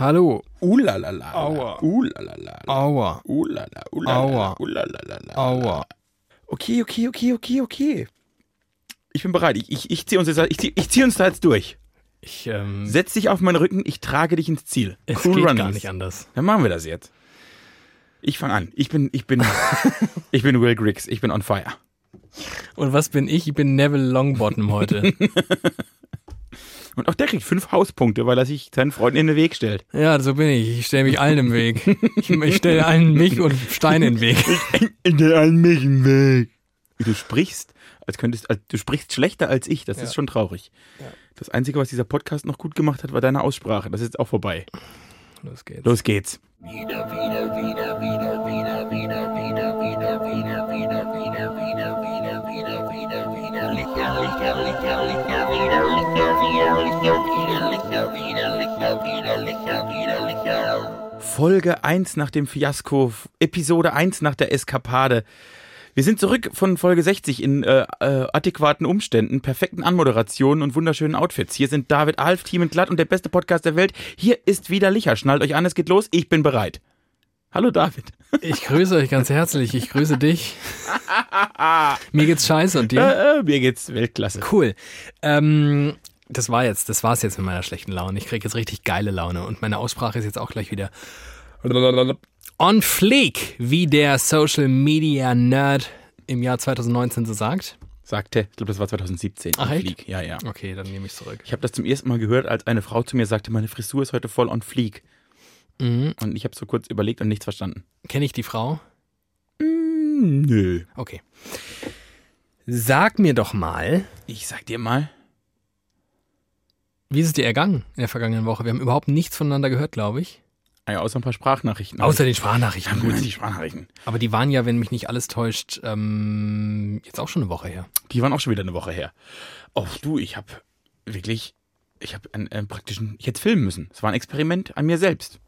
Hallo. Ulalala. Aua. Ulalala. Aua. Ulalala. Ulalala. Aua. Ulalala. Aua. Okay, okay, okay, okay, okay. Ich bin bereit. Ich, ich, ich ziehe uns, jetzt- ich zieh, ich zieh uns da jetzt durch. Ich, ähm, Setz dich auf meinen Rücken, ich trage dich ins Ziel. es cool geht Runnings. gar nicht anders. Dann machen wir das jetzt. Ich fange an. Ich bin, ich bin, ich bin Will Griggs. Ich bin on fire. Und was bin ich? Ich bin Neville Longbottom heute. Und auch der kriegt fünf Hauspunkte, weil er sich seinen Freunden in den Weg stellt. ja, so bin ich. Ich stelle mich allen im Weg. Ich, ich stelle allen mich und Steine in den Weg. In der mich im Weg. Wie du sprichst, als könntest, als, du sprichst schlechter als ich. Das Ja. ist schon traurig. Ja. Das Einzige, was dieser Podcast noch gut gemacht hat, war deine Aussprache. Das ist jetzt auch vorbei. Los geht's. Los geht's. Folge 1 nach dem Fiasko, Episode 1 nach der Eskapade. Wir sind zurück von Folge 60 in äh, äh, adäquaten Umständen, perfekten Anmoderationen und wunderschönen Outfits. Hier sind David Alf, Team und Glatt und der beste Podcast der Welt. Hier ist wieder Licher. Schnallt euch an, es geht los. Ich bin bereit. Hallo David. Ich grüße euch ganz herzlich. Ich grüße dich. Mir geht's scheiße und dir? Äh, äh, mir geht's Weltklasse. Cool. Ähm, das war jetzt, das war's jetzt mit meiner schlechten Laune. Ich krieg jetzt richtig geile Laune und meine Aussprache ist jetzt auch gleich wieder on fleek, wie der Social Media Nerd im Jahr 2019 so sagt. Sagte, ich glaube, das war 2017. Ach, on echt? Fleek. Ja, ja. Okay, dann nehme ich zurück. Ich habe das zum ersten Mal gehört, als eine Frau zu mir sagte, meine Frisur ist heute voll on fleek. Mhm. Und ich habe so kurz überlegt und nichts verstanden. Kenne ich die Frau? Mm, nö. Okay. Sag mir doch mal, Ich sag dir mal, wie ist es dir ergangen in der vergangenen Woche? Wir haben überhaupt nichts voneinander gehört, glaube ich. ah ja, außer ein paar Sprachnachrichten. Außer den ja, Sprachnachrichten. gut, die Sprachnachrichten. Aber die waren ja, wenn mich nicht alles täuscht, ähm, jetzt auch schon eine Woche her. Die waren auch schon wieder eine Woche her. Oh, du, ich habe wirklich, ich habe einen, einen praktischen, ich hätte filmen müssen. Es war ein Experiment an mir selbst.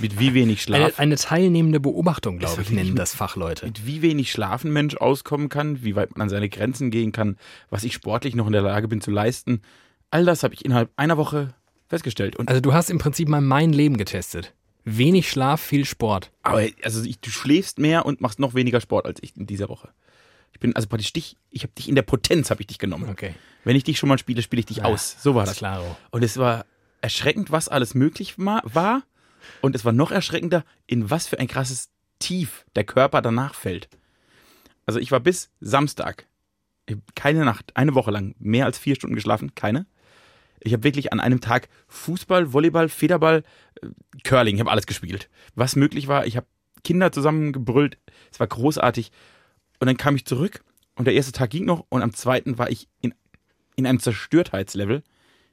Mit wie wenig Eine, Schlaf, eine teilnehmende Beobachtung, glaube ich, nennen das Fachleute. mit wie wenig Schlaf ein Mensch auskommen kann, wie weit man an seine Grenzen gehen kann, was ich sportlich noch in der Lage bin zu leisten. All das habe ich innerhalb einer Woche festgestellt. Und Also du hast im Prinzip mal mein Leben getestet. Wenig Schlaf, viel Sport. Aber also ich, du schläfst mehr und machst noch weniger Sport als ich in dieser Woche. Ich bin also praktisch dich, ich habe dich in der Potenz habe ich dich genommen. Okay. Wenn ich dich schon mal spiele, spiele ich dich aus. So war das. Klaro. Und es war erschreckend, was alles möglich war. Und es war noch erschreckender, in was für ein krasses Tief der Körper danach fällt. Also ich war bis Samstag, keine Nacht, eine Woche lang, mehr als vier Stunden geschlafen, keine. Ich habe wirklich an einem Tag Fußball, Volleyball, Federball, äh, Curling, ich habe alles gespielt. Was möglich war, ich habe Kinder zusammengebrüllt, es war großartig. Und dann kam ich zurück und der erste Tag ging noch und am zweiten war ich in, in einem Zerstörtheitslevel.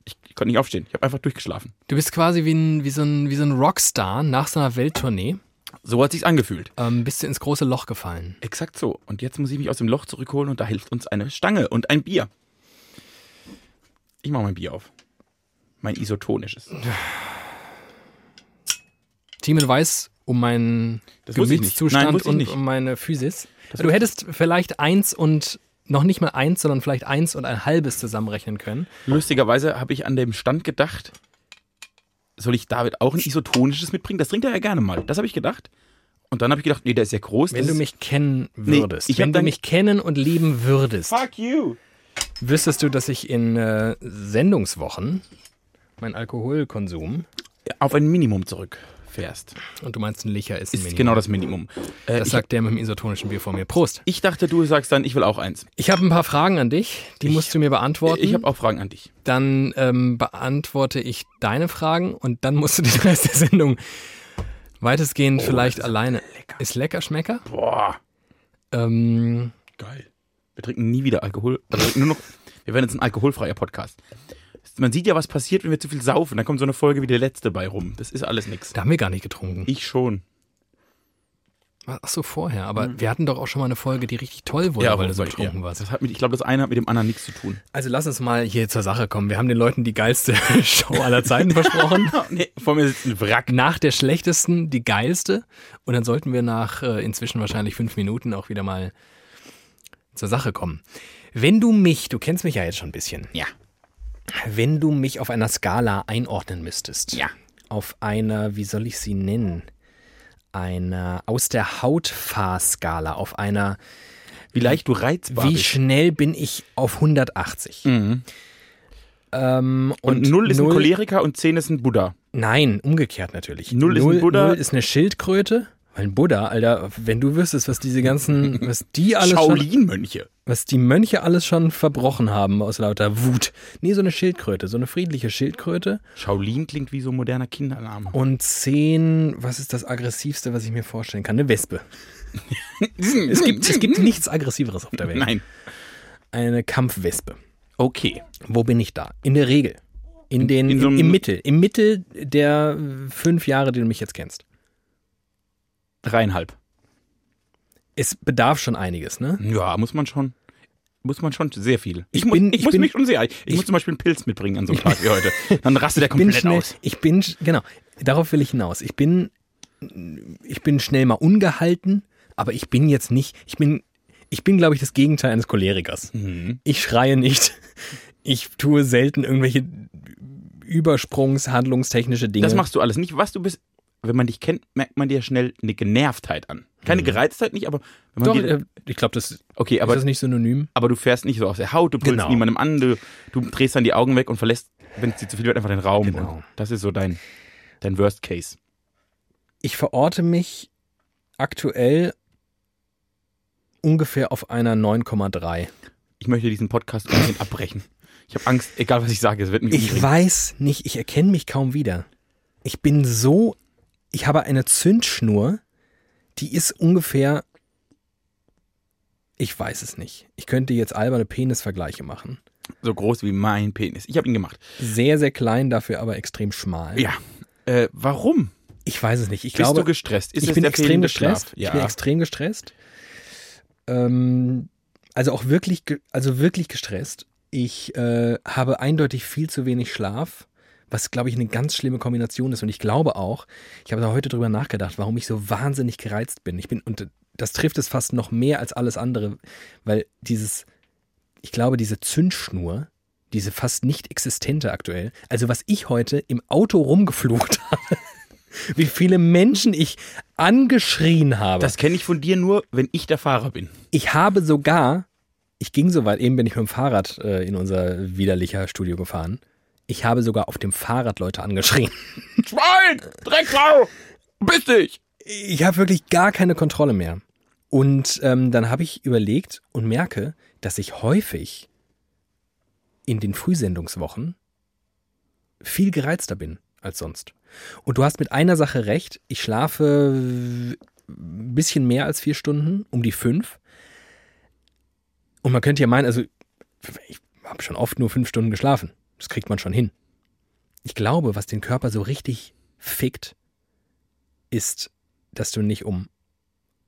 Ich, ich konnte nicht aufstehen, ich habe einfach durchgeschlafen. Du bist quasi wie ein, wie so ein, wie so ein Rockstar nach so einer Welttournee. So hat sich's angefühlt. Ähm, bist du ins große Loch gefallen. Exakt so. Und jetzt muss ich mich aus dem Loch zurückholen und da hilft uns eine Stange und ein Bier. Ich mache mein Bier auf. Mein isotonisches. Team weiß um meinen Das. Gemütszustand Nein, und nicht. um meine Physis. Das du wusste hättest vielleicht eins und noch nicht mal eins, sondern vielleicht eins und ein halbes zusammenrechnen können. Lustigerweise habe ich an dem Stand gedacht, soll ich David auch ein isotonisches mitbringen? Das trinkt er ja gerne mal. Das habe ich gedacht. Und dann habe ich gedacht, nee, der ist ja groß. Wenn du mich kennen würdest, hab wenn du mich kennen und lieben würdest, Fuck you. wüsstest du, dass ich in äh, Sendungswochen meinen Alkoholkonsum, auf ein Minimum zurückfährst. und du meinst ein Licher ist ein Ist Minimum. genau das Minimum. Äh, Das sagt der mit dem isotonischen Bier vor mir. Prost. ich dachte, du sagst dann, ich will auch eins. Ich habe ein paar Fragen an dich, die Ich- musst du mir beantworten. Ich habe auch Fragen an dich. dann ähm, beantworte ich deine Fragen und dann musst du den Rest der Sendung weitestgehend vielleicht Oh, das ist alleine. lecker. Ist lecker, Schmecker? Boah. Ähm, Geil. Wir trinken nie wieder Alkohol. Wir, nur noch, wir werden jetzt ein alkoholfreier Podcast. Man sieht ja, was passiert, wenn wir zu viel saufen. Dann kommt so eine Folge wie die letzte bei rum. Das ist alles nix. da haben wir gar nicht getrunken. Ich schon. Ach so, vorher. Aber wir hatten doch auch schon mal eine Folge, die richtig toll wurde, weil du so Mhm. ja. warst. Das hat mit, ich glaube, das eine hat mit dem anderen nichts zu tun. Also lass uns mal hier zur Sache kommen. Wir haben den Leuten die geilste Show aller Zeiten versprochen. nee, vor mir sitzt ein Wrack. Nach der schlechtesten die geilste. Und dann sollten wir nach äh, inzwischen wahrscheinlich fünf Minuten auch wieder mal zur Sache kommen. Wenn du mich, du kennst mich ja jetzt schon ein bisschen, Ja. Wenn du mich auf einer Skala einordnen müsstest. Ja. auf einer, wie soll ich sie nennen? Einer aus der Hautfahrskala, auf einer, Wie leicht du reizbar wie bist. schnell bin ich auf 180? Mhm. Ähm, Und, null ist ein Choleriker und zehn ist ein Buddha. Nein, umgekehrt natürlich. Null ist ein Buddha. Null ist eine Schildkröte. Ein Buddha, Alter, wenn du wüsstest, was diese ganzen, was die alles schon, Shaolin-Mönche. was die Mönche alles schon verbrochen haben aus lauter Wut. Nee, so eine Schildkröte, so eine friedliche Schildkröte. Shaolin klingt wie so ein moderner Kindername. Und zehn, was ist das aggressivste, was ich mir vorstellen kann? Eine Wespe. Es gibt, es gibt nichts aggressiveres auf der Welt. Nein. Eine Kampfwespe. Okay. Wo bin ich da? In der Regel. In den, in so im, einem- im Mittel. Im Mittel der fünf Jahre, die du mich jetzt kennst. Dreieinhalb. Es bedarf schon einiges, ne? Ja, muss man schon. Muss man schon sehr viel. Ich Ich, bin- ich ich muss bin- mich schon sehr. Ich, ich- muss zum Beispiel einen Pilz mitbringen an so einem Tag wie heute. Dann rastet der komplett schnell, aus. ich bin, genau, darauf will ich hinaus. Ich bin, ich bin schnell mal ungehalten, aber ich bin jetzt nicht, ich bin, ich bin, glaube ich, das Gegenteil eines Cholerikers. Mhm. Ich schreie nicht. Ich tue selten irgendwelche übersprungshandlungstechnische Dinge. Das machst du alles nicht. Was du bist, wenn man dich kennt, merkt man dir schnell eine Genervtheit an. Keine Gereiztheit nicht, aber wenn man Doch, dir, äh, ich glaube, das ist okay, aber das nicht synonym. aber du fährst nicht so aus der Haut, du pulst Genau. niemandem an, du, du drehst dann die Augen weg und verlässt, wenn es dir zu viel wird, einfach den Raum. Genau. Das ist so dein, dein Worst Case. Ich verorte mich aktuell ungefähr auf einer 9,3. Ich möchte diesen Podcast ein bisschen abbrechen. Ich habe Angst, egal was ich sage, es wird mich Ich umbringen. weiß nicht, ich erkenne mich kaum wieder. Ich bin so, ich habe eine Zündschnur, die ist ungefähr, ich weiß es nicht. Ich könnte jetzt alberne Penisvergleiche machen. So groß wie mein Penis. Ich habe ihn gemacht. Sehr, sehr klein, dafür aber extrem schmal. Ja. Äh, warum? Ich weiß es nicht. Ich Bist glaube, du gestresst? Ist ich bin extrem gestresst. Schlaf? Ich bin extrem gestresst. Ähm, also auch wirklich, also wirklich gestresst. Ich äh, habe eindeutig viel zu wenig Schlaf, was glaube ich eine ganz schlimme Kombination ist. Und ich glaube auch, ich habe da heute drüber nachgedacht, warum ich so wahnsinnig gereizt bin. Ich bin und das trifft es fast noch mehr als alles andere, weil dieses, ich glaube, diese Zündschnur, diese fast nicht existente aktuell, also was ich heute im Auto rumgeflucht habe, wie viele Menschen ich angeschrien habe. Das kenne ich von dir nur, wenn ich der Fahrer bin. Ich habe sogar, ich ging so weit, eben bin ich mit dem Fahrrad äh, in unser widerlicher Studio gefahren. Ich habe sogar auf dem Fahrrad Leute angeschrien. Schwein! Drecksau! Bist dich! Ich habe wirklich gar keine Kontrolle mehr. Und ähm, dann habe ich überlegt und merke, dass ich häufig in den Frühsendungswochen viel gereizter bin als sonst. Und du hast mit einer Sache recht. Ich schlafe ein bisschen mehr als vier Stunden, um die fünf. Und man könnte ja meinen, also ich habe schon oft nur fünf Stunden geschlafen. Das kriegt man schon hin. Ich glaube, was den Körper so richtig fickt, ist, dass du nicht um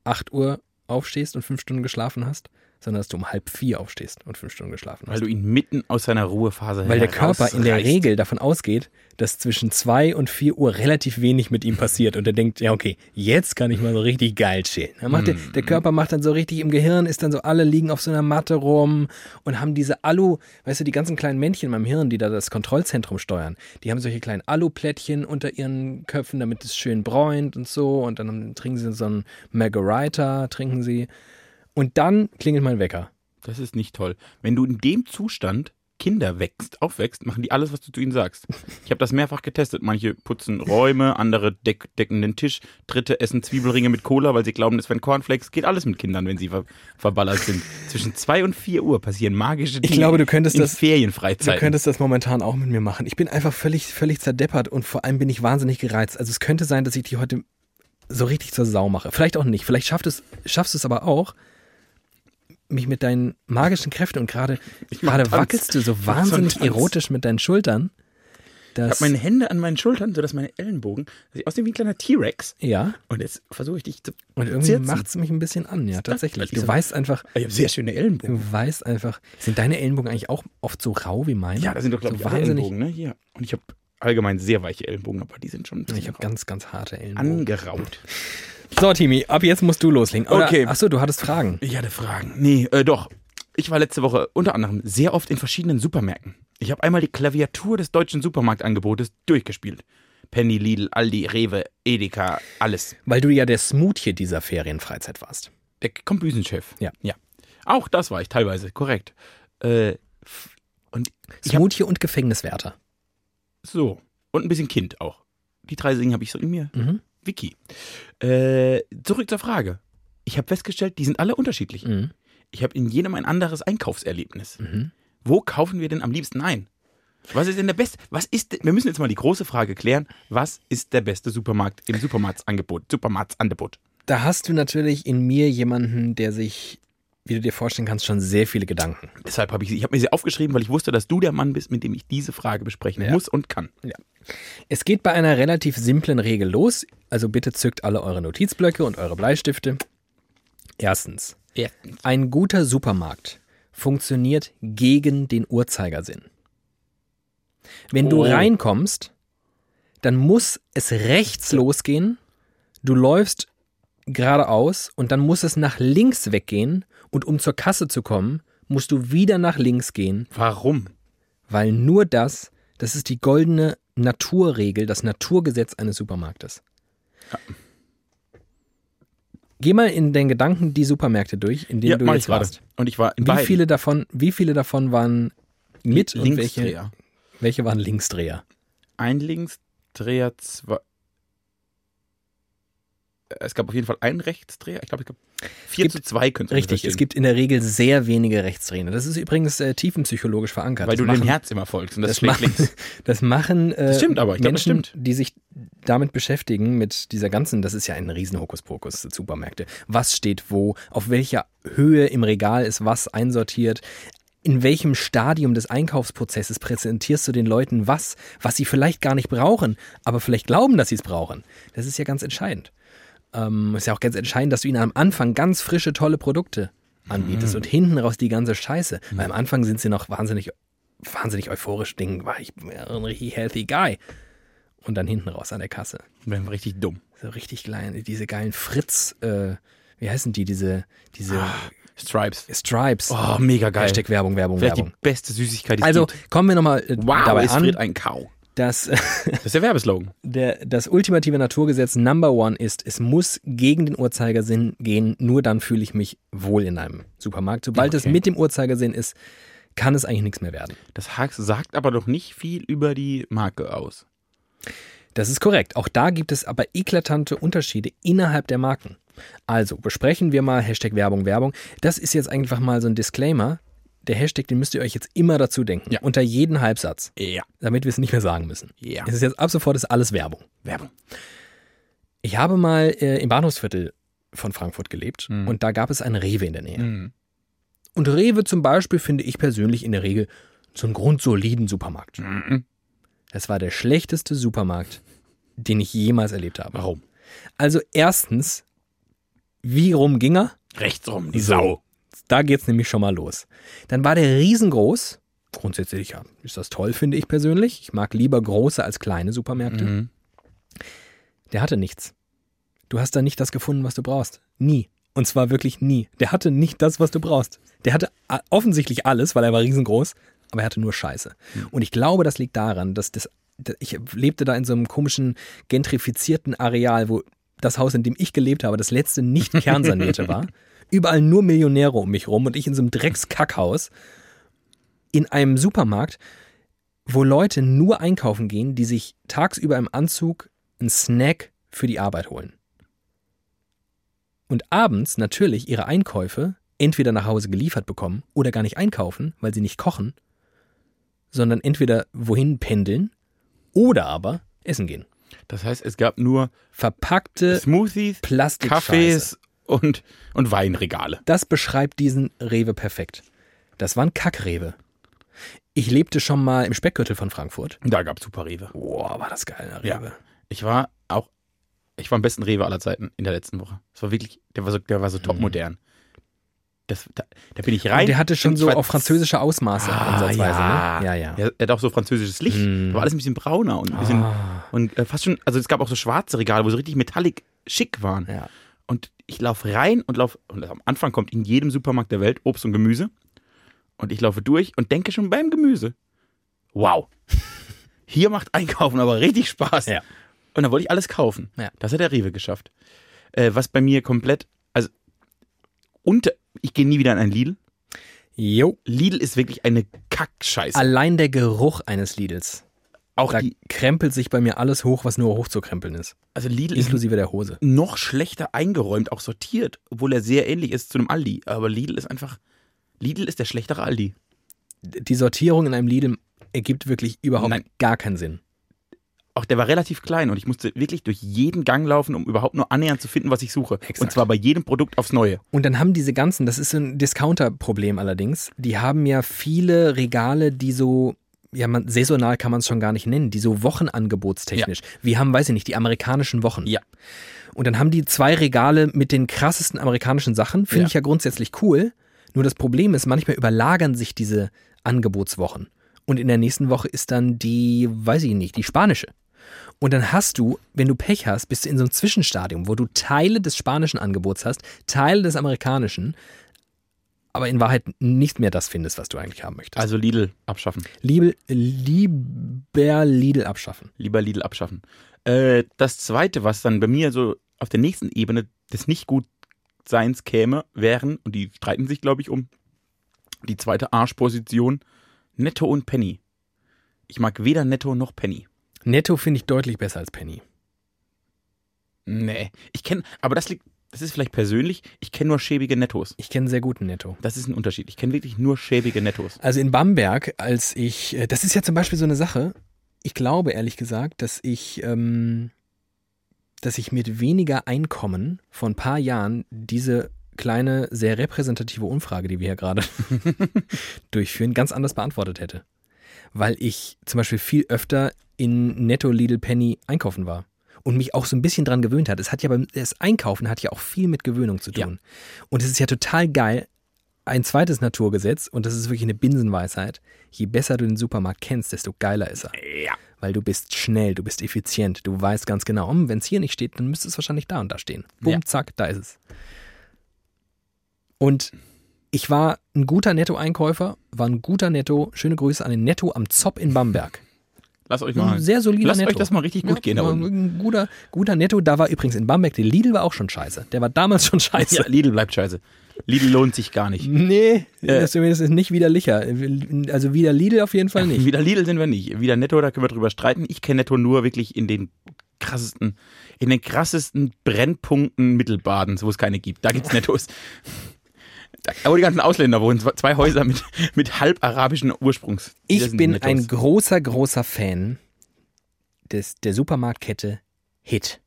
8 Uhr aufstehst und fünf Stunden geschlafen hast, sondern dass du um halb vier aufstehst und fünf Stunden geschlafen hast. Weil du ihn mitten aus seiner Ruhephase Weil der Körper in der. Regel davon ausgeht, dass zwischen 2 und 4 Uhr relativ wenig mit ihm passiert und er denkt, ja okay, jetzt kann ich mal so richtig geil chillen. Macht der, der Körper macht dann so richtig im Gehirn, ist dann so, alle liegen auf so einer Matte rum und haben diese Alu, weißt du, die ganzen kleinen Männchen in meinem Hirn, die da das Kontrollzentrum steuern, die haben solche kleinen Aluplättchen unter ihren Köpfen, damit es schön bräunt und so und dann trinken sie so einen Margarita, trinken sie und dann klingelt mein Wecker. Das ist nicht toll. Wenn du in dem Zustand Kinder wächst, aufwächst, machen die alles, was du zu ihnen sagst. Ich habe das mehrfach getestet. Manche putzen Räume, andere deck, decken den Tisch, dritte essen Zwiebelringe mit Cola, weil sie glauben, es wären Cornflakes. Geht alles mit Kindern, wenn sie ver verballert sind. Zwischen zwei und vier Uhr passieren magische Dinge. Ich glaube, du könntest in das- Du Ferienfreizeiten. könntest das momentan auch mit mir machen. Ich bin einfach völlig, völlig zerdeppert und vor allem bin ich wahnsinnig gereizt. Also es könnte sein, dass ich die heute so richtig zur Sau mache. Vielleicht auch nicht. Vielleicht schafft es, schaffst du es aber auch, mich mit deinen magischen Kräften und gerade gerade wackelst du so wahnsinnig erotisch mit deinen Schultern. ich habe meine Hände an meinen Schultern, sodass meine Ellenbogen, dass ich aussehe wie ein kleiner T-Rex. ja, Und jetzt versuche ich dich zu. und irgendwie macht es mich ein bisschen an, ja, tatsächlich. Du so- weißt einfach, Ich habe sehr schöne Ellenbogen. du weißt einfach, sind deine Ellenbogen eigentlich auch oft so rau wie meine? Ja, das sind doch, glaube so ich, wahnsinnig. Ellenbogen, ne? Hier. Und ich habe allgemein sehr weiche Ellenbogen, aber die sind schon Ich habe ganz, ganz harte Ellenbogen. angeraut. So, Timi, ab jetzt musst du loslegen. Oder, Okay. Achso, du hattest Fragen. Ich hatte Fragen. Nee, äh, doch. Ich war letzte Woche unter anderem sehr oft in verschiedenen Supermärkten. Ich habe einmal die Klaviatur des deutschen Supermarktangebotes durchgespielt. Penny, Lidl, Aldi, Rewe, Edeka, alles. Weil du ja der Smoothie dieser Ferienfreizeit warst. Der Kombüsenchef. Ja. Ja. Auch das war ich teilweise, korrekt. Äh, und hab, Smoothie und Gefängniswärter. so. Und ein bisschen Kind auch. Die drei Dinge habe ich so in mir. Mhm. Wiki. Äh, zurück zur Frage. Ich habe festgestellt, die sind alle unterschiedlich. Mhm. Ich habe in jedem ein anderes Einkaufserlebnis. Mhm. Wo kaufen wir denn am liebsten ein? Was ist denn der beste? Was ist? Wir müssen jetzt mal die große Frage klären. Was ist der beste Supermarkt im Supermarktsangebot? Supermarktsangebot. Da hast du natürlich in mir jemanden, der sich, wie du dir vorstellen kannst, schon sehr viele Gedanken. Deshalb habe ich sie, ich habe mir sie aufgeschrieben, weil ich wusste, dass du der Mann bist, mit dem ich diese Frage besprechen Ja. muss und kann. Es geht bei einer relativ simplen Regel los, also bitte zückt alle eure Notizblöcke und eure Bleistifte. Erstens, Erstens. ein guter Supermarkt funktioniert gegen den Uhrzeigersinn. Wenn du Oh. reinkommst, dann muss es rechts losgehen, du läufst geradeaus und dann muss es nach links weggehen und um zur Kasse zu kommen, musst du wieder nach links gehen, Warum? weil nur das, das ist die goldene Naturregel, das Naturgesetz eines Supermarktes. Geh mal in den Gedanken die Supermärkte durch, in denen Ja, du jetzt warst. Und ich war in Wie beiden. viele davon, wie viele davon waren mit welche, Linksdreher. welche waren Linksdreher? Ein Linksdreher, zwei. Es gab auf jeden Fall einen Rechtsdreher. Ich glaube, es gab 4 Gibt- zu 2 könnte Richtig, es gibt in der Regel sehr wenige Rechtsdrehende. Das ist übrigens äh, tiefenpsychologisch verankert. Weil das du machen, dem Herz immer folgst und das, das schlägt machen, links. das machen äh, Das stimmt aber, ich glaub, das Menschen, stimmt. die sich damit beschäftigen, mit dieser ganzen, das ist ja ein riesen Hokuspokus, Supermärkte. Was steht wo, auf welcher Höhe im Regal ist was einsortiert, in welchem Stadium des Einkaufsprozesses präsentierst du den Leuten was, was sie vielleicht gar nicht brauchen, aber vielleicht glauben, dass sie es brauchen. Das ist ja ganz entscheidend. Ähm, ist ja auch ganz entscheidend, dass du ihnen am Anfang ganz frische, tolle Produkte anbietest und hinten raus die ganze Scheiße. Weil am Anfang sind sie noch wahnsinnig, wahnsinnig euphorisch, denken, war ich bin ein richtig healthy guy. Und dann hinten raus an der Kasse. Wir richtig dumm. So richtig klein, diese geilen Fritz, äh, wie heißen die, diese, diese Stripes. Stripes. Oh, mega geil. Hashtag Werbung, Werbung, Vielleicht Werbung. die beste Süßigkeit, die Also es gibt. kommen wir nochmal äh, Wow, dabei es an, friert ein Kau. Dass Das ist der Werbeslogan. der, das ultimative Naturgesetz Number One ist, es muss gegen den Uhrzeigersinn gehen, nur dann fühle ich mich wohl in einem Supermarkt. Sobald es Okay. mit dem Uhrzeigersinn ist, kann es eigentlich nichts mehr werden. Das Hax sagt aber doch nicht viel über die Marke aus. Das ist korrekt. Auch da gibt es aber eklatante Unterschiede innerhalb der Marken. Also besprechen wir mal Hashtag Werbung, Werbung. Das ist jetzt einfach mal so ein Disclaimer. Der Hashtag, den müsst ihr euch jetzt immer dazu denken. Ja. Unter jeden Halbsatz, Ja. damit wir es nicht mehr sagen müssen. Ja. Es ist jetzt ab sofort ist alles Werbung. Werbung. Ich habe mal äh, im Bahnhofsviertel von Frankfurt gelebt Mhm. und da gab es einen Rewe in der Nähe. Mhm. Und Rewe zum Beispiel finde ich persönlich in der Regel so einen grundsoliden Supermarkt. Mhm. Das war der schlechteste Supermarkt, den ich jemals erlebt habe. Warum? Also erstens, wie rum ging er? Rechts rum, die So. Sau. Da geht's nämlich schon mal los. Dann war der riesengroß. Grundsätzlich ja, ist das toll, finde ich persönlich. Ich mag lieber große als kleine Supermärkte. Mhm. Der hatte nichts. Du hast da nicht das gefunden, was du brauchst. Nie. Und zwar wirklich nie. Der hatte nicht das, was du brauchst. Der hatte a- offensichtlich alles, weil er war riesengroß, aber er hatte nur Scheiße. Und ich glaube, das liegt daran, dass das, dass ich lebte da in so einem komischen gentrifizierten Areal, wo das Haus, in dem ich gelebt habe, das letzte nicht kernsanierte war. Überall nur Millionäre um mich rum und ich in so einem Dreckskackhaus in einem Supermarkt, wo Leute nur einkaufen gehen, die sich tagsüber im Anzug einen Snack für die Arbeit holen. Und abends natürlich ihre Einkäufe entweder nach Hause geliefert bekommen oder gar nicht einkaufen, weil sie nicht kochen, sondern entweder wohin pendeln oder aber essen gehen. Das heißt, es gab nur Verpackte Smoothies, Plastikscheiße. Kaffees und, und Weinregale. Das beschreibt diesen Rewe perfekt. Das war ein Kackrewe. Ich lebte schon mal im Speckgürtel von Frankfurt. Da gab es super Rewe. Boah, war das geil, der Ja. Rewe. Ich war auch, ich war am besten Rewe aller Zeiten in der letzten Woche. Das war wirklich, der war so, der war so topmodern. Das, da, da bin ich rein. Und der hatte schon so auf französische Ausmaße Ah, ansatzweise, ja. ne? Ja, ja. Ja, er hat auch so französisches Licht. Mm. War alles ein bisschen brauner und ein bisschen Ah, und äh, fast schon, also es gab auch so schwarze Regale, wo so richtig metallic schick waren. ja. Und ich laufe rein und laufe, und am Anfang kommt in jedem Supermarkt der Welt Obst und Gemüse. Und ich laufe durch und denke schon beim Gemüse, wow, hier macht Einkaufen aber richtig Spaß. Ja. Und dann wollte ich alles kaufen. Ja. Das hat der Rewe geschafft. Äh, was bei mir komplett, also unter, ich gehe nie wieder in ein Lidl. Jo. Lidl ist wirklich eine Kackscheiße. Allein der Geruch eines Lidls. Auch Da die, krempelt sich bei mir alles hoch, was nur hochzukrempeln ist. also Lidl ist Inklusive der Hose. noch schlechter eingeräumt, auch sortiert, obwohl er sehr ähnlich ist zu einem Aldi. Aber Lidl ist einfach, Lidl ist der schlechtere Aldi. Die Sortierung in einem Lidl ergibt wirklich überhaupt Nein. gar keinen Sinn. Auch der war relativ klein und ich musste wirklich durch jeden Gang laufen, um überhaupt nur annähernd zu finden, was ich suche. Exakt. Und zwar bei jedem Produkt aufs Neue. Und dann haben diese ganzen, das ist so ein Discounter-Problem allerdings, die haben ja viele Regale, die so, ja, man, saisonal kann man es schon gar nicht nennen, die so wochenangebotstechnisch. Wir haben, weiß ich nicht, die amerikanischen Wochen. Ja. Und dann haben die zwei Regale mit den krassesten amerikanischen Sachen. Finde Ja. ich ja grundsätzlich cool. Nur das Problem ist, manchmal überlagern sich diese Angebotswochen. Und in der nächsten Woche ist dann die, weiß ich nicht, die spanische. Und dann hast du, wenn du Pech hast, bist du in so einem Zwischenstadium, wo du Teile des spanischen Angebots hast, Teile des amerikanischen, aber in Wahrheit nicht mehr das findest, was du eigentlich haben möchtest. Also Lidl abschaffen. Liebe, lieber Lidl abschaffen. Lieber Lidl abschaffen. Äh, das zweite, was dann bei mir so auf der nächsten Ebene des Nicht-Gut-Seins käme, wären, und die streiten sich, glaube ich, um die zweite Arschposition, Netto und Penny. Ich mag weder Netto noch Penny. Netto finde ich deutlich besser als Penny. Nee. Ich kenne, aber das liegt, das ist vielleicht persönlich, ich kenne nur schäbige Nettos. Ich kenne sehr guten Netto. Das ist ein Unterschied. Ich kenne wirklich nur schäbige Nettos. Also in Bamberg, als ich, äh, das ist ja zum Beispiel so eine Sache, ich glaube ehrlich gesagt, dass ich, ähm, dass ich mit weniger Einkommen vor ein paar Jahren diese kleine, sehr repräsentative Umfrage, die wir hier gerade durchführen, ganz anders beantwortet hätte. Weil ich zum Beispiel viel öfter in Netto Lidl Penny einkaufen war. Und mich auch so ein bisschen dran gewöhnt hat. Es hat ja beim das Einkaufen hat ja auch viel mit Gewöhnung zu tun. Und es ist ja total geil, ein zweites Naturgesetz, und das ist wirklich eine Binsenweisheit, je besser du den Supermarkt kennst, desto geiler ist er. Ja. Weil du bist schnell, du bist effizient, du weißt ganz genau, wenn es hier nicht steht, dann müsste es wahrscheinlich da und da stehen. Bumm, Ja. zack, da ist es. Und ich war ein guter Netto-Einkäufer, war ein guter Netto, schöne Grüße an den Netto am Zopp in Bamberg. Lasst euch Ein mal. sehr solider Lasst Netto. euch das mal richtig gut gehen da unten. Ein guter, guter Netto, da war übrigens in Bamberg, der Lidl war auch schon scheiße. Der war damals schon scheiße. Ja, Lidl bleibt scheiße. Lidl lohnt sich gar nicht. Nee, Äh. das ist nicht widerlicher. Also wieder Lidl auf jeden Fall nicht. Wieder Lidl sind wir nicht. Wieder Netto, da können wir drüber streiten. Ich kenne Netto nur wirklich in den krassesten, in den krassesten Brennpunkten Mittelbadens, wo es keine gibt. Da gibt's Nettos. Wo die ganzen Ausländer wohnen, zwei- Häuser mit, mit halb arabischen Ursprungs. Ich bin Nettos. ein großer, großer Fan des, der Supermarktkette Hit.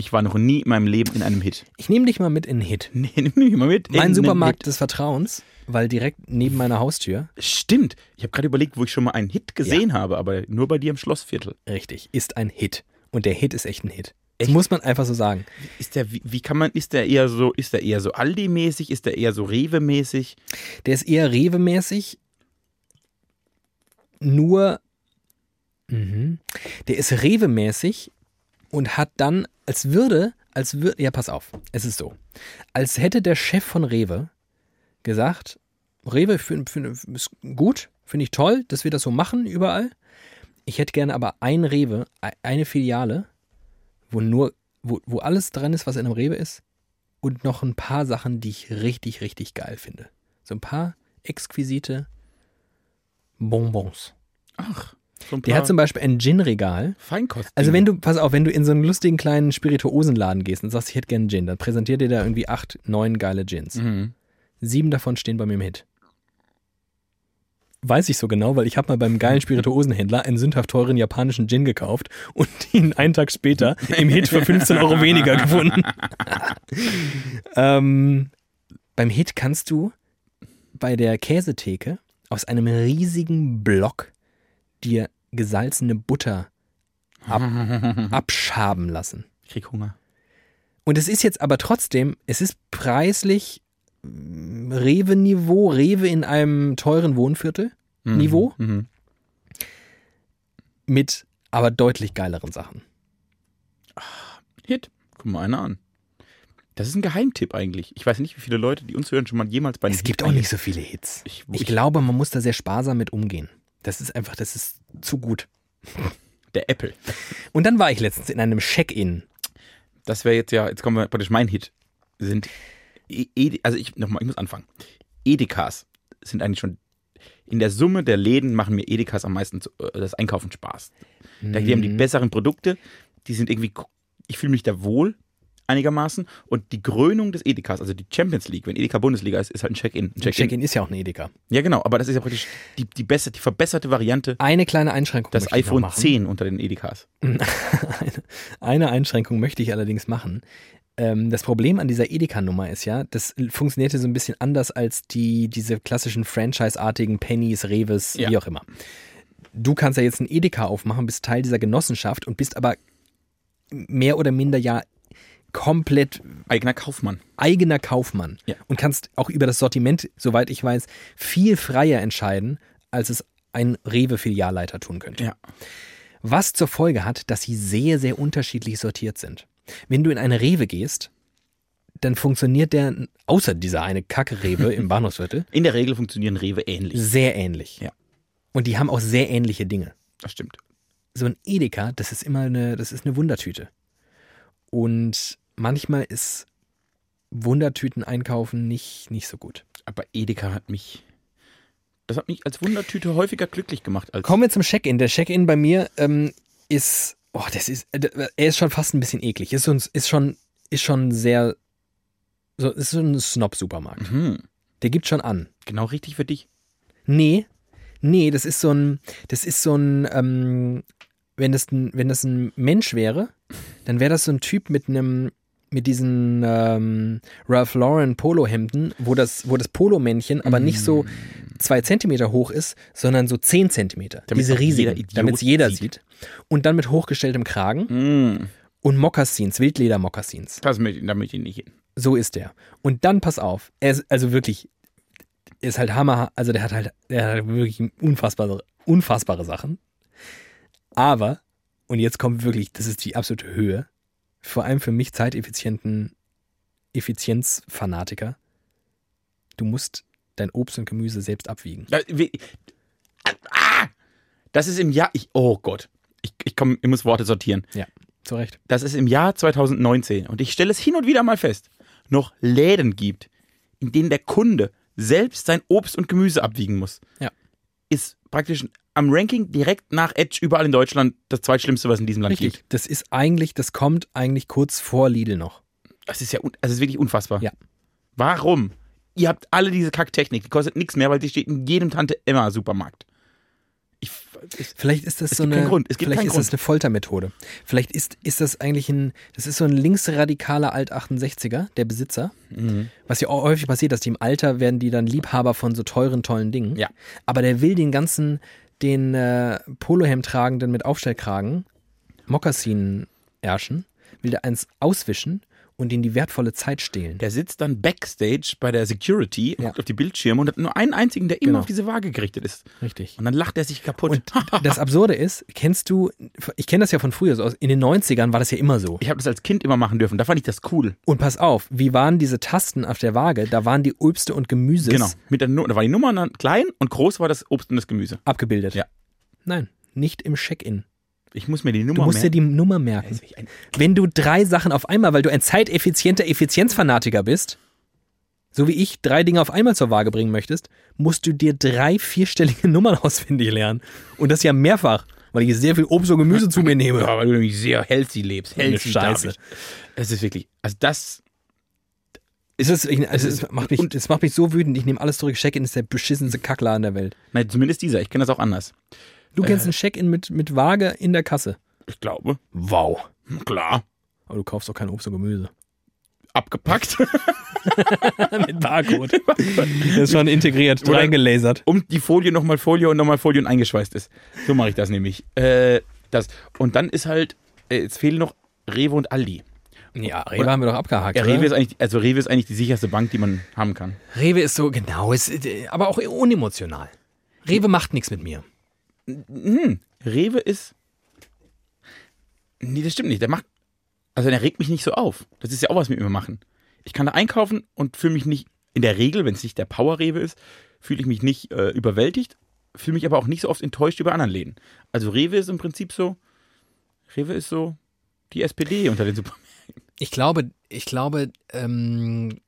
Ich war noch nie in meinem Leben in einem Hit. Ich nehme dich mal mit in Hit. Nee, nimm mich mal mit. in Mein Supermarkt des Vertrauens, weil direkt neben meiner Haustür, Hit. Stimmt. Ich habe gerade überlegt, wo ich schon mal einen Hit gesehen habe, aber nur bei dir im Schlossviertel. richtig, ist ein Hit. Und der Hit ist echt ein Hit. Das Echt? muss man einfach so sagen. Ist der, wie, wie kann man, ist der eher so, ist der eher so Aldi-mäßig, ist der eher so Rewe-mäßig? Der ist eher Rewe-mäßig, nur, mhm. der ist Rewe-mäßig und hat dann, als würde, als würde, ja, pass auf, es ist so, als hätte der Chef von Rewe gesagt, Rewe find, find, ist gut, finde ich toll, dass wir das so machen überall. Ich hätte gerne aber ein Rewe, e- eine Filiale, wo nur, wo, wo alles dran ist, was in einem Rewe ist und noch ein paar Sachen, die ich richtig, richtig geil finde. So ein paar exquisite Bonbons. Ach, so Der hat zum Beispiel ein Gin-Regal. Feinkost. Also wenn du, pass auf, wenn du in so einen lustigen kleinen Spirituosenladen gehst und sagst, ich hätte gerne Gin, dann präsentiert dir da irgendwie acht, neun geile Gins. Mhm. Sieben davon stehen bei mir im Hit. Weiß ich so genau, weil ich habe mal beim geilen Spirituosenhändler einen sündhaft teuren japanischen Gin gekauft und ihn einen Tag später im Hit für 15 Euro weniger gefunden. ähm, beim Hit kannst du bei der Käsetheke aus einem riesigen Block dir gesalzene Butter ab, abschaben lassen. Ich krieg Hunger. Und es ist jetzt aber trotzdem, es ist preislich Rewe-Niveau, Rewe in einem teuren Wohnviertel Mhm. Niveau Mhm. mit aber deutlich geileren Sachen. Hit. Guck mal einer an. Das ist ein Geheimtipp eigentlich. Ich weiß nicht, wie viele Leute, die uns hören, schon mal jemals bei einem Es gibt Hit auch nicht so viele Hits. Ich, Ich ich, glaube, man muss da sehr sparsam mit umgehen. Das ist einfach, das ist zu gut. Der Apple. Und dann war ich letztens in einem Check-in. Das wäre jetzt ja, jetzt kommen wir praktisch mein Hit. Sind, E- Ede- also ich, nochmal, ich muss anfangen. Edekas sind eigentlich schon, in der Summe der Läden machen mir Edekas am meisten äh, das Einkaufen Spaß. Da- Die haben die besseren Produkte, die sind irgendwie, ich fühle mich da wohl einigermaßen und die Krönung des Edekas, also die Champions League, wenn Edeka Bundesliga ist, ist halt ein Check-in. Ein Check-in. Check-in ist ja auch ein Edeka. Ja genau, aber das ist ja praktisch die, die, beste, die verbesserte Variante, Eine kleine Einschränkung das iPhone machen. 10 unter den Edekas. Eine Einschränkung möchte ich allerdings machen. Ähm, das Problem an dieser Edeka-Nummer ist ja, das funktionierte so ein bisschen anders als die, diese klassischen Franchise-artigen Pennies, Reves, Ja. wie auch immer. Du kannst ja jetzt ein Edeka aufmachen, bist Teil dieser Genossenschaft und bist aber mehr oder minder ja komplett Eigener Kaufmann. eigener Kaufmann Ja. und kannst auch über das Sortiment, soweit ich weiß, viel freier entscheiden, als es ein Rewe-Filialleiter tun könnte. Ja. Was zur Folge hat, dass sie sehr, sehr unterschiedlich sortiert sind. Wenn du in eine Rewe gehst, dann funktioniert der, außer dieser eine Kacke-Rewe im Bahnhofsviertel, In der Regel funktionieren Rewe ähnlich. sehr ähnlich. Ja. Und die haben auch sehr ähnliche Dinge. Das stimmt. So ein Edeka, das ist immer eine, das ist eine Wundertüte. Und manchmal ist Wundertüten einkaufen nicht, nicht so gut. Aber Edeka hat mich. Das hat mich als Wundertüte häufiger glücklich gemacht als. Kommen wir zum Check-in. Der Check-in bei mir ähm, ist, oh, das ist, äh, er ist schon fast ein bisschen eklig. Ist, ist schon, ist schon sehr, so, ist so ein Snob-Supermarkt. Mhm. Der gibt schon an. Genau richtig für dich. Nee, nee, das ist so ein, das ist so ein, ähm, wenn das ein, wenn das ein Mensch wäre, dann wäre das so ein Typ mit einem, mit diesen ähm, Ralph Lauren Polohemden, wo das, wo das Polomännchen aber nicht so zwei Zentimeter hoch ist, sondern so zehn Zentimeter. Damit Diese riesigen, damit es jeder sieht. sieht. Und dann mit hochgestelltem Kragen Mhm. und Mokassins, Wildleder-Mokassins. Das möchte, da möchte ich nicht hin. So ist der. Und dann pass auf, er ist also wirklich, er ist halt Hammer, also der hat halt, der hat wirklich unfassbare, unfassbare Sachen. Aber, und jetzt kommt wirklich, das ist die absolute Höhe, vor allem für mich zeiteffizienten Effizienzfanatiker, du musst dein Obst und Gemüse selbst abwiegen. Wie- Ah! Das ist im Jahr. Ich, oh Gott. Ich, ich, komm, ich muss Worte sortieren. Ja, zu Recht. Dass es im Jahr 2019, und ich stelle es hin und wieder mal fest, noch Läden gibt, in denen der Kunde selbst sein Obst und Gemüse abwiegen muss. Ja. Ist praktisch am Ranking direkt nach Edge überall in Deutschland das zweitschlimmste, was in diesem Land Richtig. gibt. Das ist eigentlich, das kommt eigentlich kurz vor Lidl noch. Das ist ja, das ist wirklich unfassbar. Ja. Warum? Ihr habt alle diese Kacktechnik, die kostet nichts mehr, weil die steht in jedem Tante Emma Supermarkt. Ich, ich, Vielleicht ist das so eine, vielleicht ist das Grund. eine Foltermethode. Vielleicht ist, ist das eigentlich ein, das ist so ein linksradikaler Alt-68er, der Besitzer. Mhm. Was ja auch häufig passiert, dass die im Alter werden die dann Liebhaber von so teuren, tollen Dingen. Ja. Aber der will den ganzen, den äh, Polohemd tragenden mit Aufstellkragen, Mokassin ärschen, will der eins auswischen und ihnen die wertvolle Zeit stehlen. Der sitzt dann backstage bei der Security, Ja. guckt auf die Bildschirme und hat nur einen einzigen, der immer Genau. auf diese Waage gerichtet ist. Richtig. Und dann lacht er sich kaputt. Und das Absurde ist, kennst du, ich kenne das ja von früher, so aus, in den 90ern war das ja immer so. ich habe das als Kind immer machen dürfen. Da fand ich das cool. Und pass auf, wie waren diese Tasten auf der Waage? Da waren die Obste und Gemüses Genau. Mit der, da war die Nummer klein und groß war das Obst und das Gemüse. abgebildet. Ja. Nein, nicht im Check-in. Ich muss mir die Du Nummer musst dir die Nummer merken. merken. Wenn du drei Sachen auf einmal, weil du ein zeiteffizienter Effizienzfanatiker bist, so wie ich drei Dinge auf einmal zur Waage bringen möchtest, musst du dir drei vierstellige Nummern auswendig lernen. Und das ja mehrfach, weil ich sehr viel Obst und Gemüse zu mir nehme. Ja, weil du nämlich sehr healthy lebst. Healthy Scheiße. Es ist wirklich, also das, Es, ist, ich, also Es es, macht mich, es macht mich so wütend. Ich nehme alles zurück. Check-in ist der beschissenste Kackladen der Welt. nein, zumindest dieser. Ich kenne das auch anders. Du kennst Äh. ein Check-in mit, mit Waage in der Kasse. Ich glaube. Wow. Klar. Aber du kaufst doch kein Obst und Gemüse. Abgepackt. mit Barcode. Das ist schon integriert, Oder- reingelasert. um die Folie nochmal Folie und nochmal Folie und eingeschweißt ist. So mache ich das nämlich. Äh, das. Und dann ist halt, äh, jetzt fehlen noch Rewe und Aldi. Ja, Rewe haben wir doch abgehakt. Ja, oder? Rewe ist eigentlich, also Rewe ist eigentlich die sicherste Bank, die man haben kann. Rewe ist so, genau, ist, äh, aber auch unemotional. Rewe macht nichts mit mir. Hm, Rewe ist. Nee, das stimmt nicht. Der macht. Also der regt mich nicht so auf. Das ist ja auch was mit mir machen. Ich kann da einkaufen und fühle mich nicht, in der Regel, wenn es nicht der Power-Rewe ist, fühle ich mich nicht äh, überwältigt. fühle mich aber auch nicht so oft enttäuscht über anderen Läden. Also Rewe ist im Prinzip so, Rewe ist so die SPD unter den Supermärkten. Ich glaube, ich glaube, ähm,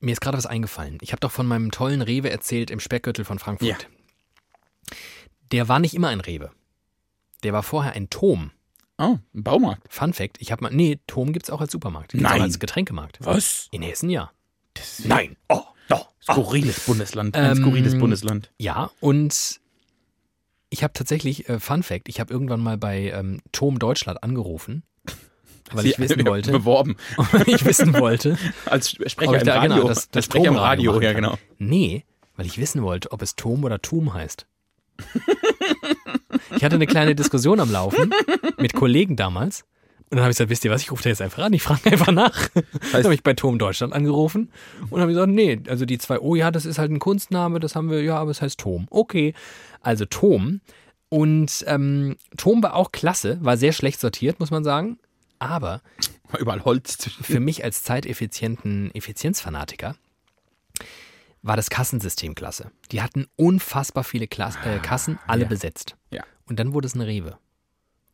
mir ist gerade was eingefallen. Ich habe doch von meinem tollen Rewe erzählt im Speckgürtel von Frankfurt. Ja. Der war nicht immer ein Rewe. Der war vorher ein Tom. Oh, ein Baumarkt. Fun Fact, ich habe mal, nee, Tom gibt's auch als Supermarkt. Gibt's Nein. auch als Getränkemarkt. Was? In Hessen ja. Nein. Oh, no. Skurriles Bundesland. Ein Ähm, skurriles Bundesland. Ja, und ich habe tatsächlich, äh, Fun Fact, ich habe irgendwann mal bei ähm, Tom Deutschland angerufen, weil ich Sie- wissen wollte, Beworben. weil ich wissen wollte, Als Sprecher ich im da- Radio. genau, das- als das Sprecher im Radio, ja genau. Nee, weil ich wissen wollte, ob es Tom oder Tum heißt. ich hatte eine kleine Diskussion am Laufen mit Kollegen damals. Und dann habe ich gesagt, wisst ihr was, ich rufe da jetzt einfach an, ich frage einfach nach. dann habe ich bei Tom Deutschland angerufen und habe gesagt, nee, also die zwei, oh ja, das ist halt ein Kunstname, das haben wir, ja, aber es heißt Tom. Okay, also Tom. Und ähm, Tom war auch klasse, war sehr schlecht sortiert, muss man sagen. Aber Überall Holz für mich als zeiteffizienten Effizienzfanatiker war das Kassensystem klasse. Die hatten unfassbar viele Klas äh, Kassen, alle ja. besetzt. Ja. Und dann wurde es eine Rewe.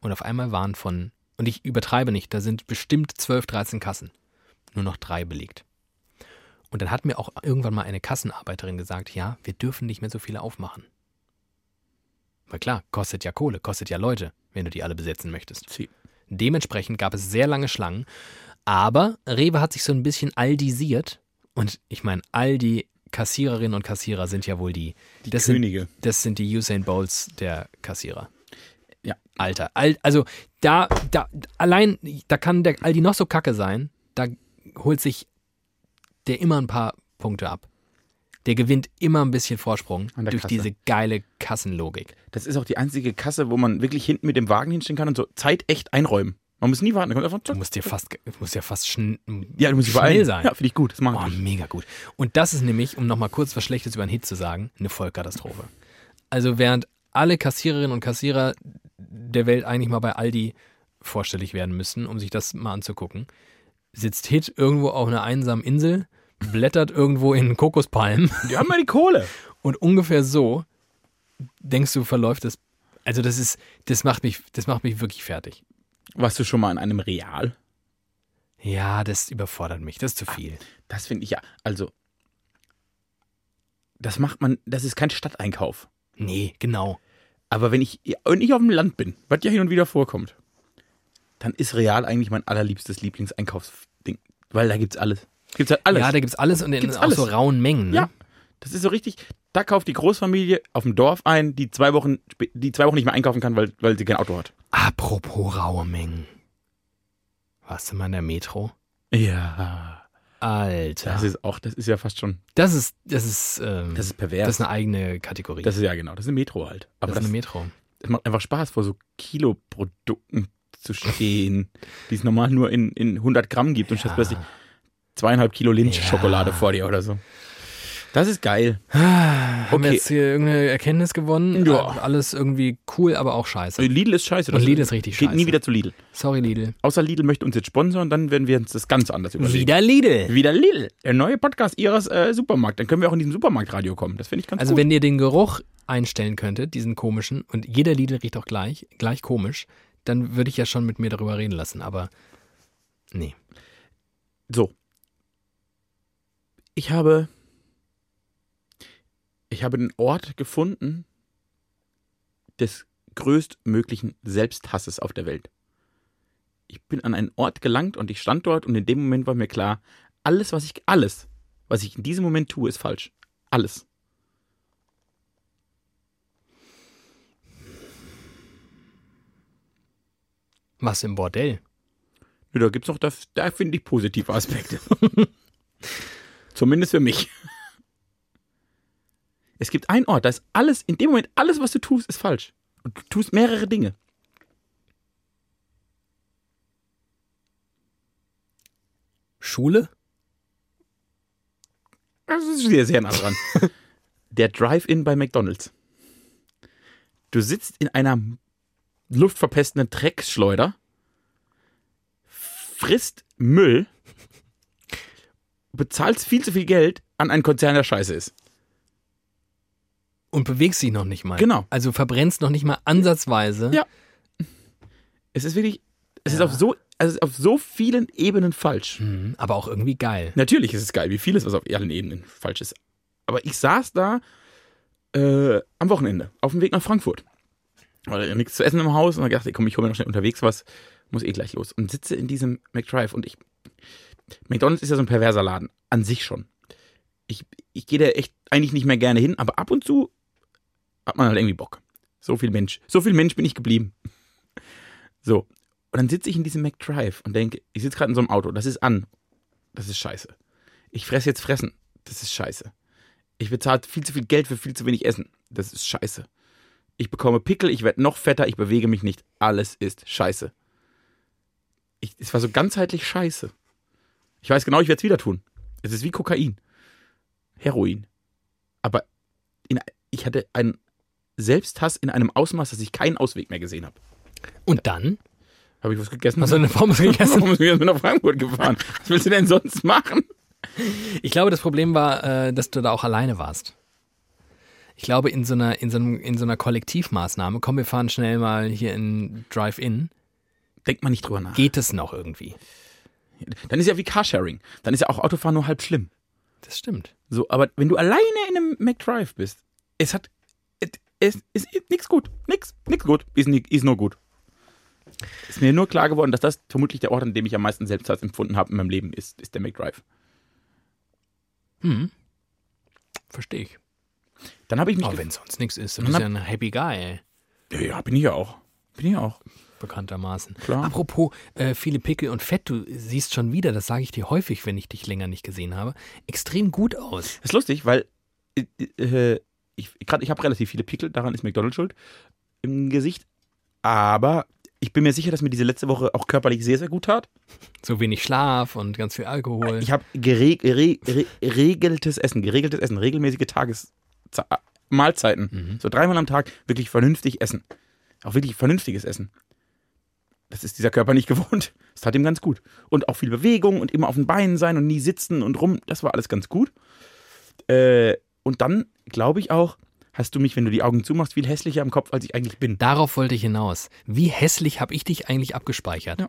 Und auf einmal waren von, und ich übertreibe nicht, da sind bestimmt 12, 13 Kassen. Nur noch drei belegt. Und dann hat mir auch irgendwann mal eine Kassenarbeiterin gesagt, ja, wir dürfen nicht mehr so viele aufmachen. Weil klar, kostet ja Kohle, kostet ja Leute, wenn du die alle besetzen möchtest. Sie- Dementsprechend gab es sehr lange Schlangen. Aber Rewe hat sich so ein bisschen aldisiert. Und ich meine, all die Kassiererinnen und Kassierer sind ja wohl die, Die das Könige. Sind, das sind die Usain Bolts der Kassierer. Ja. Alter, al, also da, da, allein, da kann der Aldi noch so kacke sein, da holt sich der immer ein paar Punkte ab. Der gewinnt immer ein bisschen Vorsprung durch Kasse. diese geile Kassenlogik. Das ist auch die einzige Kasse, wo man wirklich hinten mit dem Wagen hinstellen kann und so Zeit echt einräumen. Man muss nie warten. Da kommt einfach Du zack. musst dir fast, du musst ja fast schn Ja, du musst schnell sein. Ja, finde ich gut. Das mag Oh, ich. mega gut. Und das ist nämlich, um nochmal kurz was Schlechtes über einen Hit zu sagen, eine Vollkatastrophe. Also während alle Kassiererinnen und Kassierer der Welt eigentlich mal bei Aldi vorstellig werden müssen, um sich das mal anzugucken, sitzt Hit irgendwo auf einer einsamen Insel, blättert irgendwo in Kokospalmen Die haben ja die Kohle. und ungefähr so denkst du, verläuft es. Also das ist, das macht mich, das macht mich wirklich fertig. Warst du schon mal in einem Real? Ja, das überfordert mich, das ist zu viel. Das finde ich ja. Also, das macht man, das ist kein Stadteinkauf. Nee, genau. Aber wenn ich, wenn ich auf dem Land bin, was ja hin und wieder vorkommt, dann ist Real eigentlich mein allerliebstes Lieblingseinkaufsding. Weil da gibt's alles. Gibt's halt alles. Ja, da gibt's alles und in Gibt's auch so alles. rauen Mengen. Ne? Ja, das ist so richtig. Da kauft die Großfamilie auf dem Dorf ein, die zwei Wochen, die zwei Wochen nicht mehr einkaufen kann, weil, weil sie kein Auto hat. Apropos raue Mengen. Warst du mal in der Metro? Ja. Alter. Das ist auch, das ist ja fast schon, Das ist, das ist, ähm, das ist pervers. das ist eine eigene Kategorie. Das ist ja genau, das ist eine Metro halt. Aber das das, ist eine Metro. das macht einfach Spaß, vor so Kiloprodukten zu stehen, die es normal nur in, in 100 Gramm gibt und statt plötzlich zweieinhalb Kilo Lindschokolade Ja. vor dir oder so. Das ist geil. Haben wir Okay. jetzt hier irgendeine Erkenntnis gewonnen? Ja. Äh, Alles irgendwie cool, aber auch scheiße. Lidl ist scheiße. Und Lidl ist richtig Geht scheiße. nie wieder zu Lidl. Sorry, Lidl. Außer Lidl möchte uns jetzt sponsern, dann werden wir uns das ganz anders überlegen. Wieder Lidl. Wieder Lidl, der neue Podcast ihres äh, Supermarkt. Dann können wir auch in diesem Supermarktradio kommen. Das finde ich ganz Also gut. wenn ihr den Geruch einstellen könntet, diesen komischen, und jeder Lidl riecht auch gleich, gleich komisch, dann würde ich ja schon mit mir darüber reden lassen, aber nee. So. Ich habe. Ich habe den Ort gefunden des größtmöglichen Selbsthasses auf der Welt. Ich bin an einen Ort gelangt und ich stand dort und in dem Moment war mir klar, alles, was ich, alles, was ich in diesem Moment tue, ist falsch. Alles. Was im Bordell? Nö, Da gibt's noch, da, da finde ich positive Aspekte. Zumindest für mich. Es gibt einen Ort, da ist alles, in dem Moment, alles, was du tust, ist falsch. Und du tust mehrere Dinge. Schule? Das ist sehr, sehr nah dran. Der Drive-In bei McDonalds. Du sitzt in einer luftverpestenden Drecksschleuder, frisst Müll, bezahlst viel zu viel Geld an einen Konzern, der scheiße ist. Und bewegst dich noch nicht mal. Genau. Also verbrennst noch nicht mal ansatzweise. Ja. Es ist wirklich, es ist Ja. auf so, es ist auf so vielen Ebenen falsch. Mhm, aber auch irgendwie geil. Natürlich ist es geil, wie vieles, was auf allen Ebenen falsch ist. Aber ich saß da äh, am Wochenende auf dem Weg nach Frankfurt. Ja nichts zu essen im Haus und dann dachte ich, komm, ich hole mir noch schnell unterwegs was, muss eh gleich los. Und sitze in diesem McDrive und ich. McDonalds ist ja so ein perverser Laden, an sich schon. Ich, ich gehe da echt eigentlich nicht mehr gerne hin, aber ab und zu hat man halt irgendwie Bock. So viel Mensch. So viel Mensch bin ich geblieben. So. Und dann sitze ich in diesem McDrive und denke, ich sitze gerade in so einem Auto, das ist an. Das ist scheiße. Ich fresse jetzt Fressen. Das ist scheiße. Ich bezahle viel zu viel Geld für viel zu wenig Essen. Das ist scheiße. Ich bekomme Pickel, ich werde noch fetter, ich bewege mich nicht. Alles ist scheiße. Ich, es war so ganzheitlich scheiße. Ich weiß genau, ich werde es wieder tun. Es ist wie Kokain. Heroin. Aber in, ich hatte einen Selbsthass in einem Ausmaß, dass ich keinen Ausweg mehr gesehen habe. Und dann? Habe ich was gegessen? Hast du eine Pommes gegessen? Sind wir jetzt nach Frankfurt gefahren? Was willst du denn sonst machen? Ich glaube, das Problem war, äh, dass du da auch alleine warst. Ich glaube, in so einer, in so einem, in so einer Kollektivmaßnahme, komm, wir fahren schnell mal hier in Drive-In, Denkt man nicht drüber nach. geht es noch irgendwie. Dann ist ja wie Carsharing. Dann ist ja auch Autofahren nur halb schlimm. Das stimmt. So, aber wenn du alleine in einem McDrive bist, es hat, es, ist nichts gut. Nix, nix gut. Ist, ni- ist nur gut. Ist mir nur klar geworden, dass das vermutlich der Ort, an dem ich am meisten Selbsthass empfunden habe in meinem Leben, ist, ist der McDrive. Hm. Verstehe ich. Dann habe ich mich. Aber wenn sonst nichts ist, du Und bist dann- ja ein Happy Guy, ja, ja, bin ich ja auch. Bin ich ja auch. bekanntermaßen. Klar. Apropos äh, viele Pickel und Fett, du siehst schon wieder, das sage ich dir häufig, wenn ich dich länger nicht gesehen habe, extrem gut aus. Das ist lustig, weil äh, äh, ich, grad, ich habe relativ viele Pickel, daran ist McDonald's schuld, im Gesicht. Aber ich bin mir sicher, dass mir diese letzte Woche auch körperlich sehr, sehr gut tat. So wenig Schlaf und ganz viel Alkohol. Ich habe gere gere gere geregeltes Essen, geregeltes Essen, regelmäßige Tagesmahlzeiten. Mhm. So dreimal am Tag wirklich vernünftig essen. Auch wirklich vernünftiges Essen. Das ist dieser Körper nicht gewohnt. Das tat ihm ganz gut. Und auch viel Bewegung und immer auf den Beinen sein und nie sitzen und rum. Das war alles ganz gut. Äh, und dann glaube ich auch, hast du mich, wenn du die Augen zumachst, viel hässlicher im Kopf, als ich eigentlich bin. Darauf wollte ich hinaus. Wie hässlich habe ich dich eigentlich abgespeichert? Ja.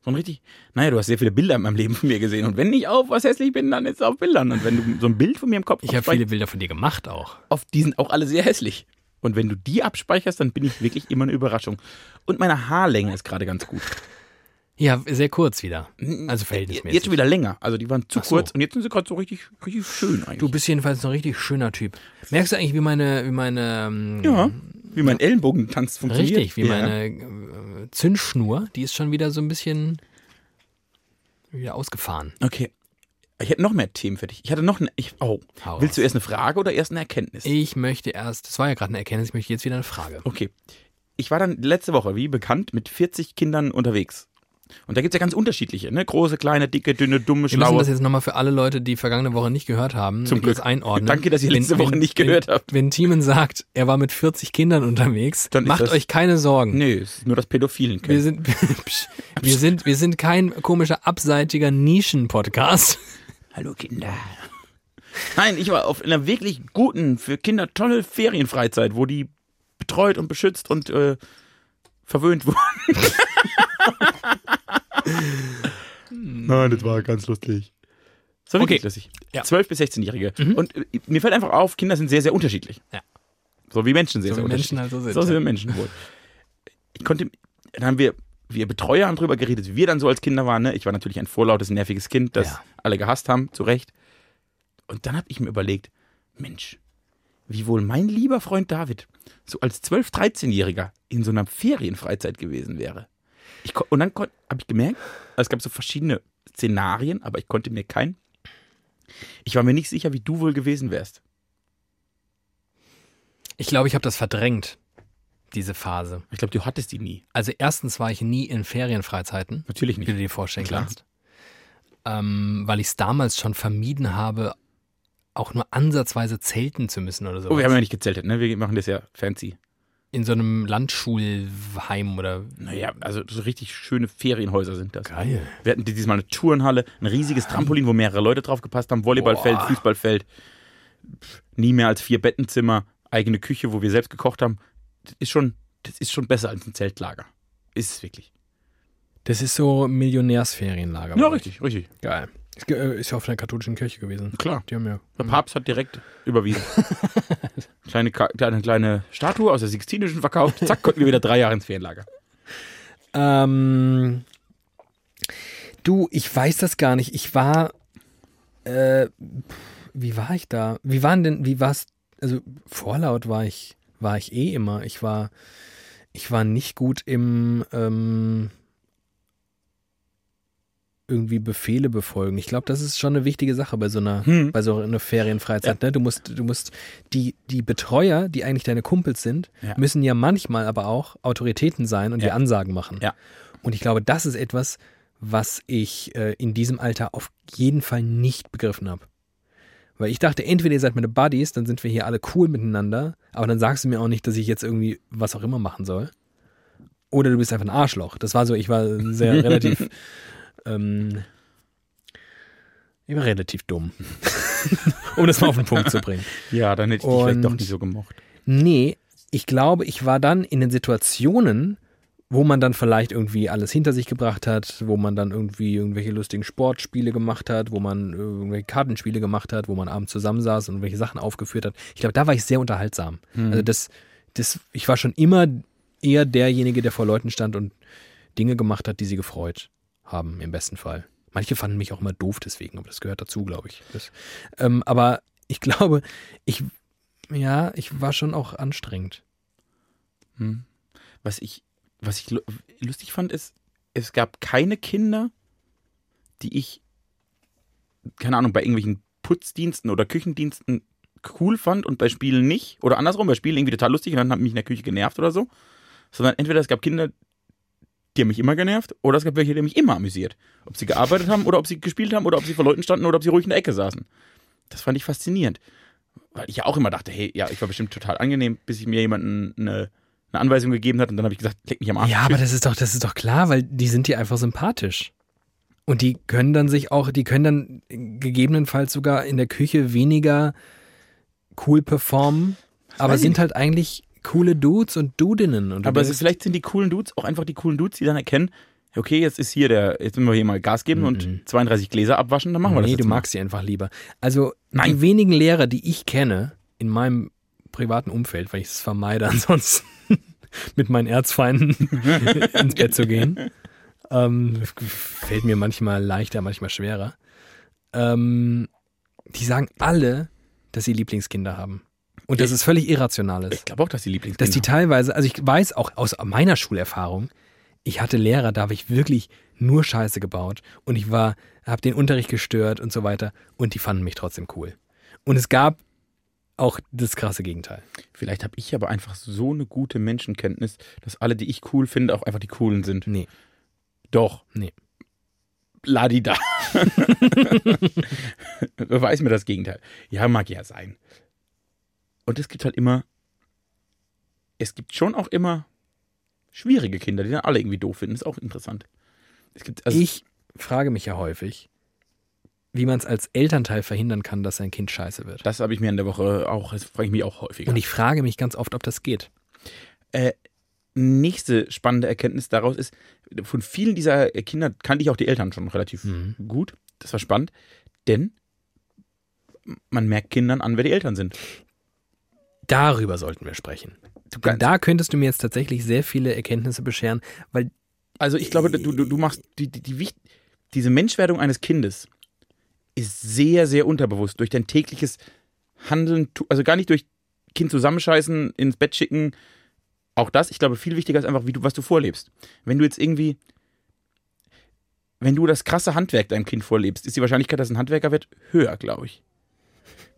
So ein richtig, naja, du hast sehr viele Bilder in meinem Leben von mir gesehen. Und wenn ich auf was hässlich bin, dann ist es auf Bildern. Und wenn du so ein Bild von mir im Kopf Ich habe viele Bilder von dir gemacht auch. auf die sind auch alle sehr hässlich. Und wenn du die abspeicherst, dann bin ich wirklich immer eine Überraschung. Und meine Haarlänge ist gerade ganz gut. Ja, sehr kurz wieder. Also verhältnismäßig. Jetzt wieder länger. Also die waren zu so. kurz und jetzt sind sie gerade so richtig, richtig schön eigentlich. Du bist jedenfalls ein richtig schöner Typ. Merkst du eigentlich, wie meine, wie meine, ähm, ja, wie mein Ellenbogentanz funktioniert. richtig, wie ja. meine äh, Zündschnur, die ist schon wieder so ein bisschen wieder ausgefahren. Okay. Ich hätte noch mehr Themen für dich. Ich hatte noch eine. Ich, oh. Hau Willst du erst eine Frage oder erst eine Erkenntnis? Ich möchte erst, das war ja gerade eine Erkenntnis, ich möchte jetzt wieder eine Frage. Okay. Ich war dann letzte Woche, wie bekannt, mit 40 Kindern unterwegs. Und da gibt es ja ganz unterschiedliche, ne? Große, kleine, dicke, dünne, dumme, Wir müssen schlaue. das jetzt nochmal für alle Leute, die vergangene Woche nicht gehört haben, Zum Glück. einordnen. Danke, dass ihr letzte Woche nicht gehört wenn, habt. Wenn Thiemen sagt, er war mit 40 Kindern unterwegs, Dann macht euch keine Sorgen. Nee, es ist nur das Pädophilen Wir können. sind, wir sind, wir sind kein komischer, abseitiger Nischen-Podcast. Hallo Kinder. Nein, ich war auf einer wirklich guten, für Kinder tolle Ferienfreizeit, wo die betreut und beschützt und äh, verwöhnt wurden. Nein, das war ganz lustig. So Okay. lustig. Ja. 12- bis 16-Jährige. Mhm. Und äh, mir fällt einfach auf, Kinder sind sehr, sehr unterschiedlich. Ja. So wie Menschen sehr, So sehr wie unterschiedlich. Menschen halt so sind, So ja. sind Menschen wohl. Ich konnte, dann haben wir, wir Betreuer haben drüber geredet, wie wir dann so als Kinder waren. Ne? Ich war natürlich ein vorlautes, nerviges Kind, das Ja. alle gehasst haben, zu Recht. Und dann habe ich mir überlegt, Mensch, wie wohl mein lieber Freund David so als 12-, 13-Jähriger in so einer Ferienfreizeit gewesen wäre. Ich, und dann habe ich gemerkt, also es gab so verschiedene Szenarien, aber ich konnte mir kein. Ich war mir nicht sicher, wie du wohl gewesen wärst. Ich glaube, ich habe das verdrängt, diese Phase. Ich glaube, du hattest die nie. Also erstens war ich nie in Ferienfreizeiten, Natürlich wie nicht. du dir vorstellen Klar. kannst. Ähm, weil ich es damals schon vermieden habe, auch nur ansatzweise zelten zu müssen oder so. Oh, wir haben ja nicht gezeltet, ne? Wir machen das ja fancy. In so einem Landschulheim oder. Naja, also so richtig schöne Ferienhäuser sind das. Geil. Wir hatten diesmal eine Turnhalle, ein riesiges Trampolin, wo mehrere Leute drauf gepasst haben, Volleyballfeld, Boah. Fußballfeld, nie mehr als vier Bettenzimmer, eigene Küche, wo wir selbst gekocht haben. Das ist schon, das ist schon besser als ein Zeltlager. Ist es wirklich. Das ist so Millionärsferienlager. Ja, richtig, richtig. Geil. Ist, äh, ist ja auf einer katholischen Kirche gewesen. Klar. Die haben ja. Der Papst hat direkt überwiesen. kleine, Ka- eine kleine Statue aus der Sixtinischen verkauft. Zack, konnten wir wieder drei Jahre ins Ferienlager. Ähm, du, ich weiß das gar nicht. Ich war. Äh, wie war ich da? Wie waren denn, wie war's? Also vorlaut war ich, war ich eh immer. Ich war, ich war nicht gut im ähm, irgendwie Befehle befolgen. Ich glaube, das ist schon eine wichtige Sache bei so einer, Hm. bei so einer Ferienfreizeit. Ne? Du musst, du musst die, die Betreuer, die eigentlich deine Kumpels sind, Ja. müssen ja manchmal aber auch Autoritäten sein und Ja. dir Ansagen machen. Ja. Und ich glaube, das ist etwas, was ich äh, in diesem Alter auf jeden Fall nicht begriffen habe. Weil ich dachte, entweder ihr seid meine Buddies, dann sind wir hier alle cool miteinander, aber dann sagst du mir auch nicht, dass ich jetzt irgendwie was auch immer machen soll. Oder du bist einfach ein Arschloch. Das war so, ich war sehr relativ, ähm, ich war relativ dumm. um das mal auf den Punkt zu bringen. Ja, dann hätte ich dich vielleicht doch nicht so gemocht. Nee, ich glaube, ich war dann in den Situationen, wo man dann vielleicht irgendwie alles hinter sich gebracht hat, wo man dann irgendwie irgendwelche lustigen Sportspiele gemacht hat, wo man irgendwelche Kartenspiele gemacht hat, wo man abends zusammensaß und irgendwelche Sachen aufgeführt hat. Ich glaube, da war ich sehr unterhaltsam. Also das, das, ich war schon immer eher derjenige, der vor Leuten stand und Dinge gemacht hat, die sie gefreut haben, im besten Fall. Manche fanden mich auch immer doof deswegen, aber das gehört dazu, glaube ich. Das, ähm, aber ich glaube, ich, ja, ich war schon auch anstrengend. Hm. Was ich, was ich lu- lustig fand, ist, es gab keine Kinder, die ich, keine Ahnung, bei irgendwelchen Putzdiensten oder Küchendiensten cool fand und bei Spielen nicht. Oder andersrum, bei Spielen irgendwie total lustig und dann haben mich in der Küche genervt oder so. Sondern entweder es gab Kinder, die haben mich immer genervt, oder es gab welche, die haben mich immer amüsiert. Ob sie gearbeitet haben oder ob sie gespielt haben oder ob sie vor Leuten standen oder ob sie ruhig in der Ecke saßen. Das fand ich faszinierend. Weil ich ja auch immer dachte, hey, ja, ich war bestimmt total angenehm, bis ich mir jemanden eine, eine Anweisung gegeben hat und dann habe ich gesagt, leck mich am Arsch. Ja, aber das ist doch, das ist doch klar, weil die sind dir einfach sympathisch. Und die können dann sich auch, die können dann gegebenenfalls sogar in der Küche weniger cool performen, aber sind halt eigentlich coole Dudes und Dudinnen. Und Aber denkst, vielleicht sind die coolen Dudes auch einfach die coolen Dudes, die dann erkennen, okay, jetzt ist hier der, jetzt müssen wir hier mal Gas geben Mhm. und 32 Gläser abwaschen, dann machen wir das nee, du mal. magst sie einfach lieber. Also die Nein. wenigen Lehrer, die ich kenne in meinem privaten Umfeld, weil ich es vermeide, ansonsten mit meinen Erzfeinden ins Bett zu gehen, ähm, fällt mir manchmal leichter, manchmal schwerer. Ähm, die sagen alle, dass sie Lieblingskinder haben. Und dass es völlig irrational ist. Ich glaube auch, dass die Lieblingskinder Dass die teilweise, also ich weiß auch aus meiner Schulerfahrung, ich hatte Lehrer, da habe ich wirklich nur Scheiße gebaut und ich war, habe den Unterricht gestört und so weiter und die fanden mich trotzdem cool. Und es gab auch das krasse Gegenteil. Vielleicht habe ich aber einfach so eine gute Menschenkenntnis, dass alle, die ich cool finde, auch einfach die coolen sind. Nee. Doch. Nee. Ladida. Beweis mir das Gegenteil. Ja, mag ja sein. Und es gibt halt immer, es gibt schon auch immer schwierige Kinder, die dann alle irgendwie doof finden. Ist auch interessant. Es gibt, also, ich frage mich ja häufig, wie man es als Elternteil verhindern kann, dass sein Kind scheiße wird. das habe ich mir in der Woche auch, das frage ich mich auch häufiger. Und ich frage mich ganz oft, ob das geht. Äh, nächste spannende Erkenntnis daraus ist, von vielen dieser Kinder kannte ich auch die Eltern schon relativ Mhm. gut. Das war spannend, denn man merkt Kindern an, wer die Eltern sind. Darüber sollten wir sprechen. Denn da könntest du mir jetzt tatsächlich sehr viele Erkenntnisse bescheren, weil Also ich glaube, du, du, du machst die, die, die, diese Menschwerdung eines Kindes ist sehr, sehr unterbewusst durch dein tägliches Handeln, also gar nicht durch Kind zusammenscheißen, ins Bett schicken. Auch das, ich glaube, viel wichtiger ist einfach, wie du, was du vorlebst. Wenn du jetzt irgendwie, wenn du das krasse Handwerk deinem Kind vorlebst, ist die Wahrscheinlichkeit, dass ein Handwerker wird, höher, glaube ich.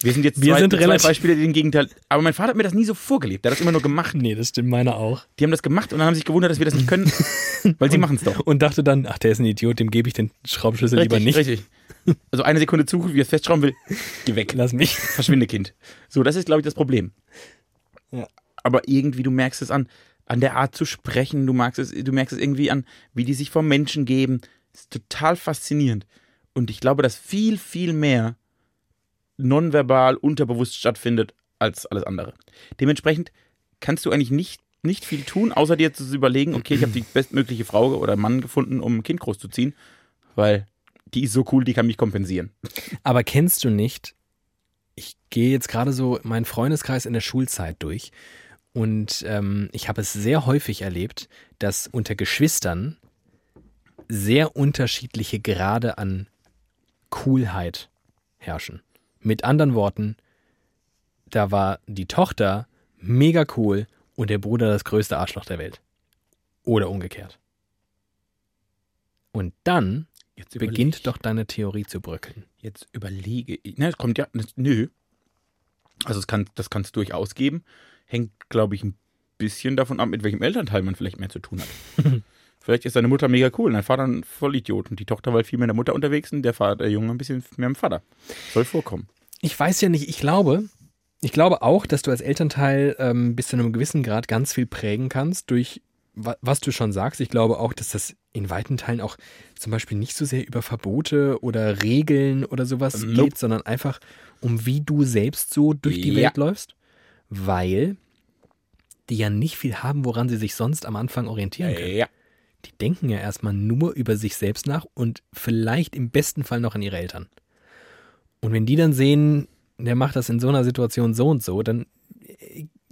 Wir sind jetzt Wir zwei, sind zwei relativ- Beispiele, die den Gegenteil. Aber mein Vater hat mir das nie so vorgelebt. Der hat das immer nur gemacht. nee, das stimmt meiner auch. Die haben das gemacht und dann haben sich gewundert, dass wir das nicht können, weil sie machen es doch. Und dachte dann, ach, der ist ein Idiot, dem gebe ich den Schraubenschlüssel lieber nicht. Richtig. Also eine Sekunde zuguckt, wie er es festschrauben will, geh weg. Lass mich. Verschwinde, Kind. So, das ist, glaube ich, das Problem. Ja. Aber irgendwie, du merkst es an, an der Art zu sprechen, du merkst es, du merkst es irgendwie an, wie die sich vor Menschen geben. Das ist total faszinierend. Und ich glaube, dass viel, viel mehr nonverbal, unterbewusst stattfindet, als alles andere. Dementsprechend kannst du eigentlich nicht, nicht viel tun, außer dir zu überlegen, okay, ich habe die bestmögliche Frau oder Mann gefunden, um ein Kind großzuziehen, weil die ist so cool, die kann mich kompensieren. Aber kennst du nicht, ich gehe jetzt gerade so meinen Freundeskreis in der Schulzeit durch und ähm, ich habe es sehr häufig erlebt, dass unter Geschwistern sehr unterschiedliche Grade an Coolheit herrschen. Mit anderen Worten, da war die Tochter mega cool und der Bruder das größte Arschloch der Welt. Oder umgekehrt. Und dann beginnt doch deine Theorie zu bröckeln. Jetzt überlege ich. Ne, es kommt ja. Nö. Also es kann, das kann es durchaus geben. Hängt, glaube ich, ein bisschen davon ab, mit welchem Elternteil man vielleicht mehr zu tun hat. vielleicht ist seine Mutter mega cool und dein Vater ein Vollidiot. Und die Tochter war viel mehr mit der Mutter unterwegs und der, Vater, der Junge ein bisschen mehr mit dem Vater. Soll vorkommen. Ich weiß ja nicht, ich glaube, ich glaube auch, dass du als Elternteil ähm, bis zu einem gewissen Grad ganz viel prägen kannst durch wa- was du schon sagst. Ich glaube auch, dass das in weiten Teilen auch zum Beispiel nicht so sehr über Verbote oder Regeln oder sowas Nope. geht, sondern einfach um wie du selbst so durch die Ja. Welt läufst, weil die ja nicht viel haben, woran sie sich sonst am Anfang orientieren können. Ja. Die denken ja erstmal nur über sich selbst nach und vielleicht im besten Fall noch an ihre Eltern. Und wenn die dann sehen, der macht das in so einer Situation so und so, dann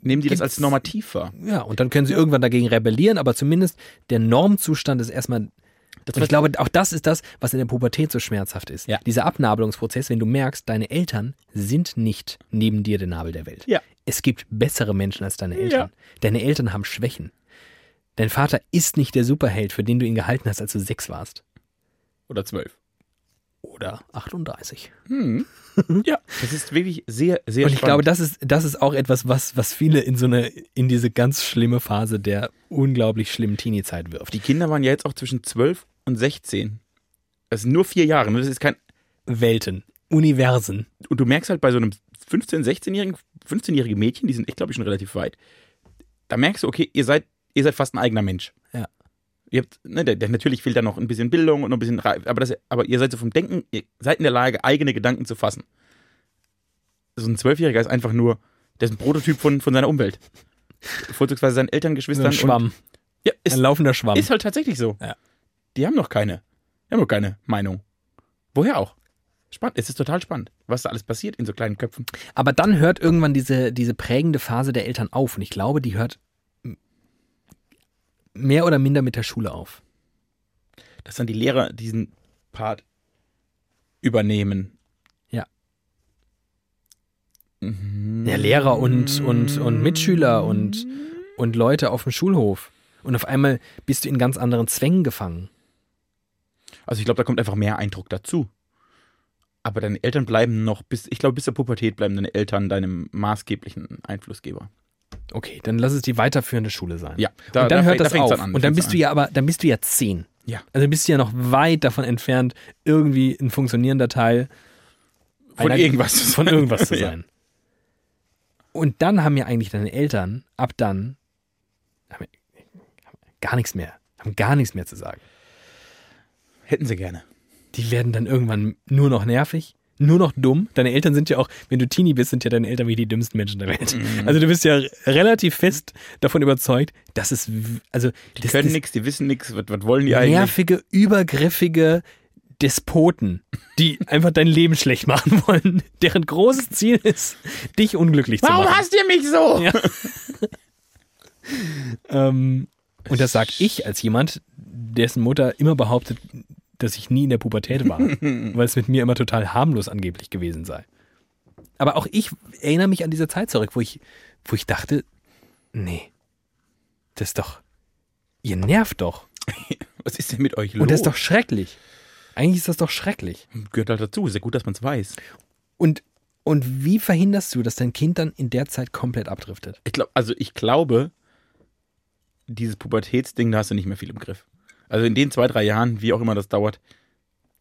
Nehmen die das als normativ wahr? ja, und dann können sie irgendwann dagegen rebellieren, aber zumindest der Normzustand ist erstmal. und ich glaube, auch das ist das, was in der Pubertät so schmerzhaft ist. Ja. Dieser Abnabelungsprozess, wenn du merkst, deine Eltern sind nicht neben dir der Nabel der Welt. Ja. Es gibt bessere Menschen als deine Eltern. Deine Eltern haben Schwächen. Dein Vater ist nicht der Superheld, für den du ihn gehalten hast, als du sechs warst. Oder zwölf. Oder 38. Hm. ja. Das ist wirklich sehr, sehr Und ich spannend. glaube, das ist, das ist auch etwas, was, was viele in so eine, in diese ganz schlimme Phase der unglaublich schlimmen Teenie-Zeit wirft. die Kinder waren ja jetzt auch zwischen 12 und 16. Das sind nur vier Jahre. ne? Das ist kein. Welten, Universen. Und du merkst halt bei so einem 15-, 16-jährigen, 15-jährige Mädchen, die sind echt, glaube ich, schon relativ weit. Da merkst du, okay, ihr seid, ihr seid fast ein eigener Mensch. Ja. Ihr habt, ne, der, der, natürlich fehlt da noch ein bisschen Bildung und noch ein bisschen Reif, aber, das, aber ihr seid so vom Denken, ihr seid in der Lage, eigene Gedanken zu fassen. So ein Zwölfjähriger ist einfach nur, der ist ein Prototyp von, von seiner Umwelt. Vorzugsweise seinen Eltern, So Geschwistern. ein Schwamm. Und, ja, ist, ein laufender Schwamm. ist halt tatsächlich so. Ja. Die haben noch keine, die haben noch keine Meinung. Woher auch? Spannend, es ist total spannend, was da alles passiert in so kleinen Köpfen. Aber dann hört irgendwann diese, diese prägende Phase der Eltern auf. Und ich glaube, die hört mehr oder minder mit der Schule auf. dass dann die Lehrer diesen Part übernehmen. Ja. Mhm. Ja, Lehrer und, und, und Mitschüler und, und Leute auf dem Schulhof. Und auf einmal bist du in ganz anderen Zwängen gefangen. Also ich glaube, da kommt einfach mehr Eindruck dazu. Aber deine Eltern bleiben noch bis, ich glaube, bis zur Pubertät bleiben deine Eltern deinem maßgeblichen Einflussgeber. Okay, dann lass es die weiterführende Schule sein. Ja, und dann hört das fängt's auf. an, und dann bist du ja aber, dann bist du ja zehn. Ja. Also bist du ja noch weit davon entfernt, irgendwie ein funktionierender Teil Von einer- irgendwas zu von sein. irgendwas zu Ja. sein. Und dann haben ja eigentlich deine Eltern ab dann haben gar nichts mehr, haben gar nichts mehr zu sagen. Hätten sie gerne. Die werden dann irgendwann nur noch nervig, nur noch dumm. Deine Eltern sind ja auch, wenn du Teenie bist, sind ja deine Eltern wie die dümmsten Menschen der Welt. Mhm. Also du bist ja relativ fest davon überzeugt, dass es, also Die das, können nichts, die wissen nichts, was, was wollen die eigentlich? nervige, übergriffige Despoten, die einfach dein Leben schlecht machen wollen, deren großes Ziel ist, dich unglücklich zu machen. hast ihr mich so? Ja. Ähm, und das sag ich als jemand, dessen Mutter immer behauptet, dass ich nie in der Pubertät war, weil es mit mir immer total harmlos angeblich gewesen sei. Aber auch ich erinnere mich an diese Zeit zurück, wo ich, wo ich dachte, nee, das ist doch, ihr nervt doch. Was ist denn mit euch los? Und das ist doch schrecklich. Eigentlich ist das doch schrecklich. Gehört halt dazu, ist ja gut, dass man es weiß. Und, und wie verhinderst du, dass dein Kind dann in der Zeit komplett abdriftet? Ich glaube, also ich glaube, dieses Pubertätsding, da hast du nicht mehr viel im Griff. Also in den zwei, drei Jahren, wie auch immer das dauert,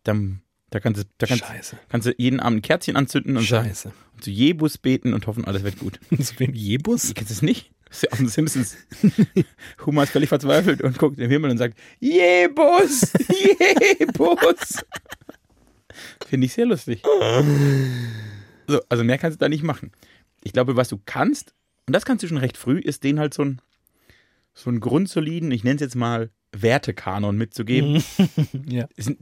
dann, da kannst du, da kannst, Scheiße. kannst du jeden Abend ein Kerzchen anzünden und, sagen, Scheiße. und zu Jebus beten und hoffen, alles wird gut. Wie ein Jebus? Ihr kennt es nicht? Das ist ja aus den Simpsons. Homer ist völlig verzweifelt und guckt in den Himmel und sagt, Jebus, Jebus. Finde ich sehr lustig. So, also mehr kannst du da nicht machen. Ich glaube, was du kannst, und das kannst du schon recht früh, ist denen halt so ein, so einen grundsoliden, ich nenne es jetzt mal Wertekanon mitzugeben. Ja. Ein,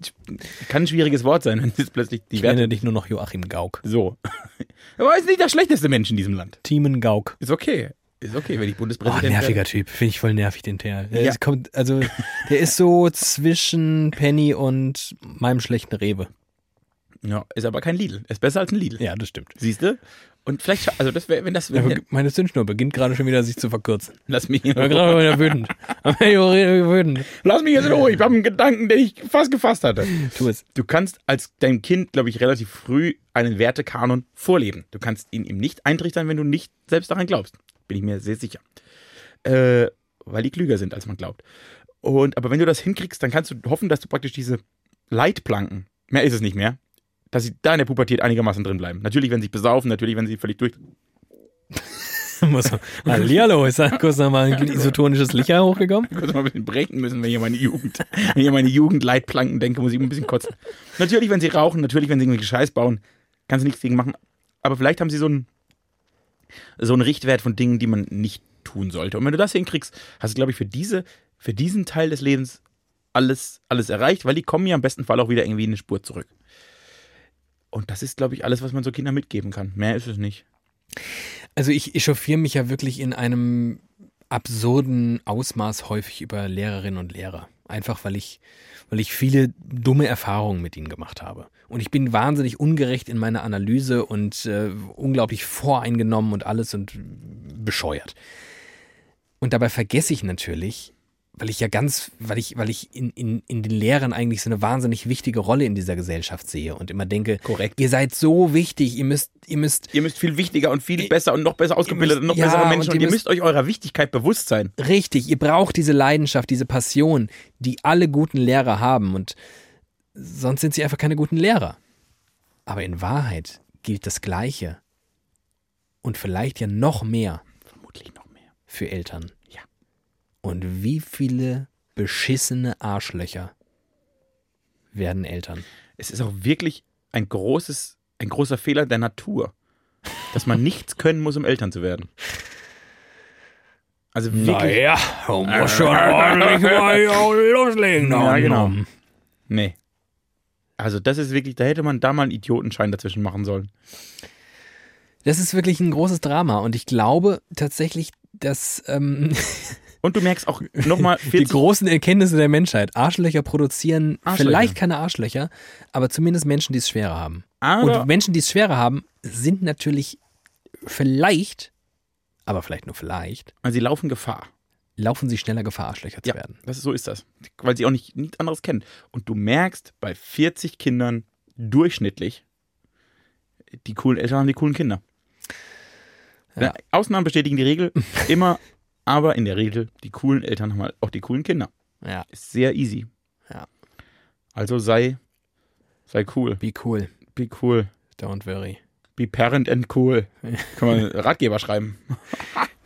kann ein schwieriges Wort sein, wenn jetzt plötzlich die Ich Werte. nenne dich nur noch Joachim Gauk. So. Aber ist nicht der schlechteste Mensch in diesem Land. Teamen Gauk. Ist okay. Ist okay, wenn ich Oh, Bundespräsident werde. nerviger Typ. Finde ich voll nervig, den Kerl. Der Ja. ist, kommt, also, der ist so zwischen Penny und meinem schlechten Rewe. Ja, ist aber kein Lidl. Ist besser als ein Lidl. Ja, das stimmt. Siehst du? Und vielleicht, also das wäre, wenn das, wenn, Ja, meine Zündschnur beginnt gerade schon wieder sich zu verkürzen. lass mich, Ich war gerade wieder wütend. Wütend. lass mich jetzt in Ruhe. Ich habe einen Gedanken, den ich fast gefasst hatte. Tu es. Du kannst als dein Kind, glaube ich, relativ früh einen Wertekanon vorleben. Du kannst ihn ihm nicht eintrichtern, wenn du nicht selbst daran glaubst. Bin ich mir sehr sicher. Äh, weil die klüger sind, als man glaubt. Und, aber wenn du das hinkriegst, dann kannst du hoffen, dass du praktisch diese Leitplanken, mehr ist es nicht mehr, dass sie da in der Pubertät einigermaßen drin bleiben. Natürlich, wenn sie sich besaufen, natürlich, wenn sie völlig durch. Muss. Hallihallo, ist da kurz nochmal ein isotonisches Licher hochgekommen? kurz mal ein bisschen brechen müssen, wenn ich an meine Jugend, wenn ich an meine Jugendleitplanken denke, muss ich ein bisschen kotzen. Natürlich, wenn sie rauchen, natürlich, wenn sie irgendwelche Scheiß bauen, kannst du nichts gegen machen. Aber vielleicht haben sie so einen, so einen Richtwert von Dingen, die man nicht tun sollte. Und wenn du das hinkriegst, hast du, glaube ich, für diese, für diesen Teil des Lebens alles, alles erreicht, weil die kommen ja im besten Fall auch wieder irgendwie in eine Spur zurück. Und das ist, glaube ich, alles, was man so Kindern mitgeben kann. Mehr ist es nicht. Also ich echauffiere mich ja wirklich in einem absurden Ausmaß häufig über Lehrerinnen und Lehrer. Einfach weil ich, weil ich viele dumme Erfahrungen mit ihnen gemacht habe. Und ich bin wahnsinnig ungerecht in meiner Analyse und äh, unglaublich voreingenommen und alles und bescheuert. Und dabei vergesse ich natürlich, weil ich ja ganz, weil ich, weil ich in, in, in den Lehrern eigentlich so eine wahnsinnig wichtige Rolle in dieser Gesellschaft sehe und immer denke, Korrekt. ihr seid so wichtig, ihr müsst, ihr müsst Ihr müsst viel wichtiger und viel besser und noch besser ausgebildet müsst- und noch ja, bessere Menschen und und ihr ihr müsst euch eurer Wichtigkeit bewusst sein. Richtig, ihr braucht diese Leidenschaft, diese Passion, die alle guten Lehrer haben und sonst sind sie einfach keine guten Lehrer. Aber in Wahrheit gilt das Gleiche und vielleicht ja noch mehr Vermutlich noch mehr. für Eltern. Und wie viele beschissene Arschlöcher werden Eltern? Es ist auch wirklich ein großes, ein großer Fehler der Natur, dass man nichts können muss, um Eltern zu werden. Also wirklich. Naja, man muss schon ordentlich mal loslegen. Ja, genau. Nee. Also das ist wirklich, da hätte man da mal einen Idiotenschein dazwischen machen sollen. Das ist wirklich ein großes Drama und ich glaube tatsächlich, dass ähm, Und du merkst auch nochmal die 40, großen Erkenntnisse der Menschheit. Arschlöcher produzieren Arschlöcher. vielleicht keine Arschlöcher, aber zumindest Menschen, die es schwerer haben. aber Und Menschen, die es schwerer haben, sind natürlich vielleicht, aber vielleicht nur vielleicht, sie laufen Gefahr. laufen sie schneller Gefahr, Arschlöcher zu Ja, werden. das ist, so ist das. Weil sie auch nicht nichts anderes kennen. Und du merkst bei 40 Kindern durchschnittlich, die coolen Eltern haben die coolen Kinder. Ja, Ausnahmen bestätigen die Regel immer, aber in der Regel, die coolen Eltern haben halt auch die coolen Kinder. Ja, Ist sehr easy. Ja. Also sei, sei cool. wie cool. Be cool. Don't worry. Be parent and cool. Kann man Ratgeber schreiben.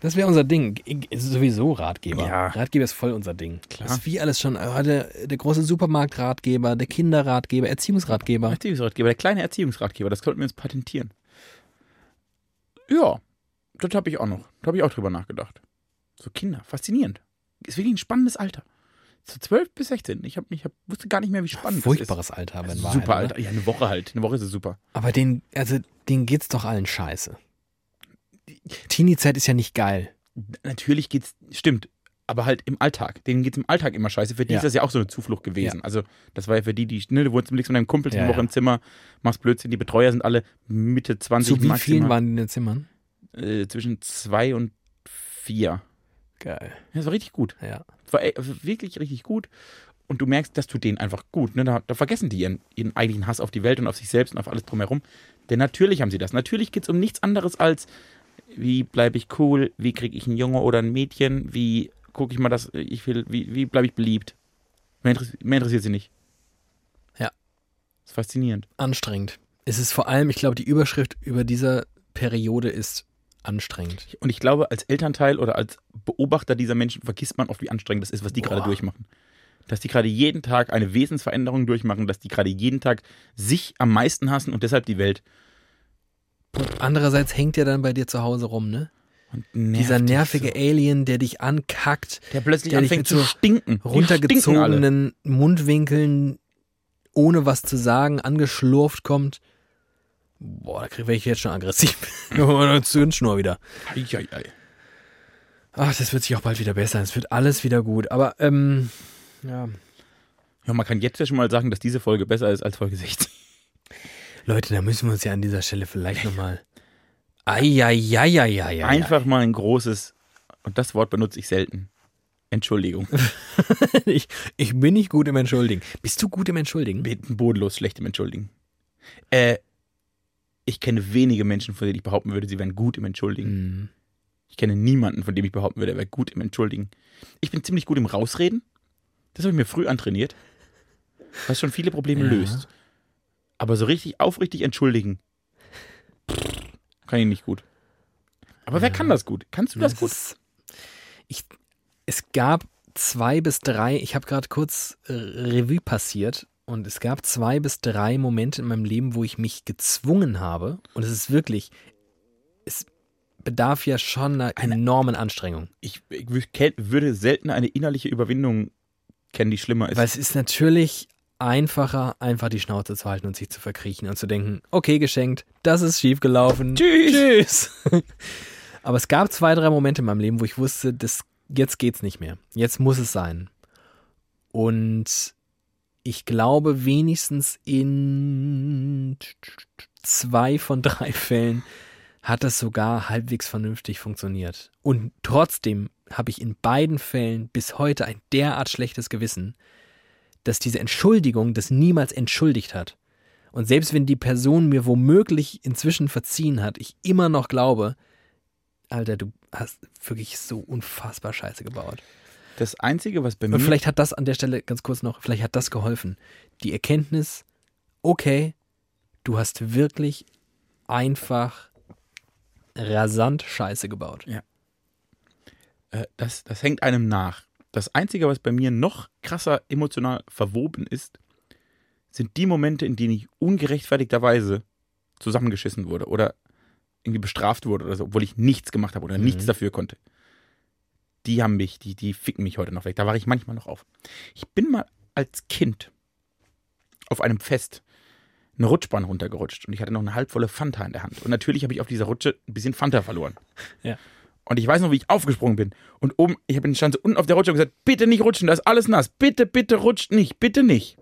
Das wäre unser Ding. Sowieso Ratgeber. Ja. Ratgeber ist voll unser Ding. Klar. Das ist wie alles schon. äh, Der, der große Supermarktratgeber, der Kinderratgeber, Erziehungsratgeber. Erziehungsratgeber, der kleine Erziehungsratgeber, das könnten wir uns patentieren. Ja, das habe ich auch noch. Da habe ich auch drüber nachgedacht. So Kinder, faszinierend. Ist wirklich ein spannendes Alter. So 12 bis 16. Ich, hab, ich hab, wusste gar nicht mehr, wie spannend Furchtbares Alter, das wenn ist. wahr. Super, Alter. Ja, eine Woche halt. Eine Woche ist es super. Aber den, also, denen geht's doch allen scheiße. Teenie-Zeit ist ja nicht geil. Natürlich geht's, stimmt, aber halt im Alltag. Denen geht's im Alltag immer scheiße. Für die Ja. ist das ja auch so eine Zuflucht gewesen. Also, das war ja für die, die, ne, du wohnst liegst mit deinem Kumpel Ja, eine Woche ja. im Zimmer, machst Blödsinn, die Betreuer sind alle Mitte 20 Zu wie maximal. vielen waren die in den Zimmern? Äh, zwischen zwei und vier. Geil. Ja, das war richtig gut. Ja. war ey, wirklich richtig gut. Und du merkst, das tut denen einfach gut. Ne? Da, da vergessen die ihren, ihren eigentlichen Hass auf die Welt und auf sich selbst und auf alles drumherum. Denn natürlich haben sie das. Natürlich geht es um nichts anderes als, wie bleibe ich cool, wie kriege ich einen Junge oder ein Mädchen, wie gucke ich mal, dass ich will, wie, wie bleibe ich beliebt. Mehr, interess mehr interessiert sie nicht. Ja. Das ist faszinierend. Anstrengend. Es ist vor allem, ich glaube, die Überschrift über dieser Periode ist anstrengend. Und ich glaube, als Elternteil oder als Beobachter dieser Menschen vergisst man oft, wie anstrengend das ist, was die Boah. gerade durchmachen. Dass die gerade jeden Tag eine Wesensveränderung durchmachen, dass die gerade jeden Tag sich am meisten hassen und deshalb die Welt Und andererseits hängt er dann bei dir zu Hause rum, ne? Dieser nervige so. Alien, der dich ankackt, Der plötzlich der anfängt mit zu so stinken. Die stinken runtergezogenen Mundwinkeln, ohne was zu sagen, angeschlurft kommt. Boah, da kriege ich jetzt schon aggressiv. Oder Zündschnur wieder. Ei, ei, ei. Ach, das wird sich auch bald wieder besser. Es wird alles wieder gut. Aber, ähm, ja. Ja, man kann jetzt ja schon mal sagen, dass diese Folge besser ist als Folge 60. Leute, da müssen wir uns ja an dieser Stelle vielleicht nochmal. Eieieiei. Einfach mal ein großes, und das Wort benutze ich selten. Entschuldigung. Ich, ich bin nicht gut im Entschuldigen. Bist du gut im Entschuldigen? Bin bodenlos schlecht im Entschuldigen. Äh, ich kenne wenige Menschen, von denen ich behaupten würde, sie wären gut im Entschuldigen. Hm. Ich kenne niemanden, von dem ich behaupten würde, er wäre gut im Entschuldigen. Ich bin ziemlich gut im Rausreden. Das habe ich mir früh antrainiert. Was schon viele Probleme Ja. löst. Aber so richtig aufrichtig entschuldigen, kann ich nicht gut. Aber wer Ja. kann das gut? Kannst du das Das gut? ist- Ich, es gab zwei bis drei, ich habe gerade kurz äh, Revue passiert und es gab zwei bis drei Momente in meinem Leben, wo ich mich gezwungen habe und es ist wirklich, es bedarf ja schon einer Eine- enormen Anstrengung. Ich, ich würde selten eine innerliche Überwindung kennen, die schlimmer ist. Weil es ist natürlich einfacher, einfach die Schnauze zu halten und sich zu verkriechen und zu denken, okay, geschenkt, das ist schiefgelaufen. Tschüss. Tschüss. Aber es gab zwei, drei Momente in meinem Leben, wo ich wusste, das, jetzt geht's nicht mehr. Jetzt muss es sein. Und ich glaube, wenigstens in zwei von drei Fällen hat das sogar halbwegs vernünftig funktioniert. Und trotzdem habe ich in beiden Fällen bis heute ein derart schlechtes Gewissen, dass diese Entschuldigung das niemals entschuldigt hat. Und selbst wenn die Person mir womöglich inzwischen verziehen hat, ich immer noch glaube, Alter, du hast wirklich so unfassbar Scheiße gebaut. Das Einzige, was bei mir. Und vielleicht hat das an der Stelle ganz kurz noch, vielleicht hat das geholfen. Die Erkenntnis, okay, du hast wirklich einfach rasant Scheiße gebaut. äh, das, das hängt einem nach. Das Einzige, was bei mir noch krasser emotional verwoben ist, sind die Momente, in denen ich ungerechtfertigterweise zusammengeschissen wurde oder irgendwie bestraft wurde oder so, obwohl ich nichts gemacht habe oder Mhm. nichts dafür konnte. Die haben mich, die, die ficken mich heute noch weg. Da war ich manchmal noch auf. Ich bin mal als Kind auf einem Fest eine Rutschbahn runtergerutscht und ich hatte noch eine halbvolle Fanta in der Hand. Und natürlich habe ich auf dieser Rutsche ein bisschen Fanta verloren. Ja. Und ich weiß noch, wie ich aufgesprungen bin. Und oben, ich habe stand so unten auf der Rutsche und gesagt, bitte nicht rutschen, da ist alles nass. Bitte, bitte rutscht nicht, bitte nicht.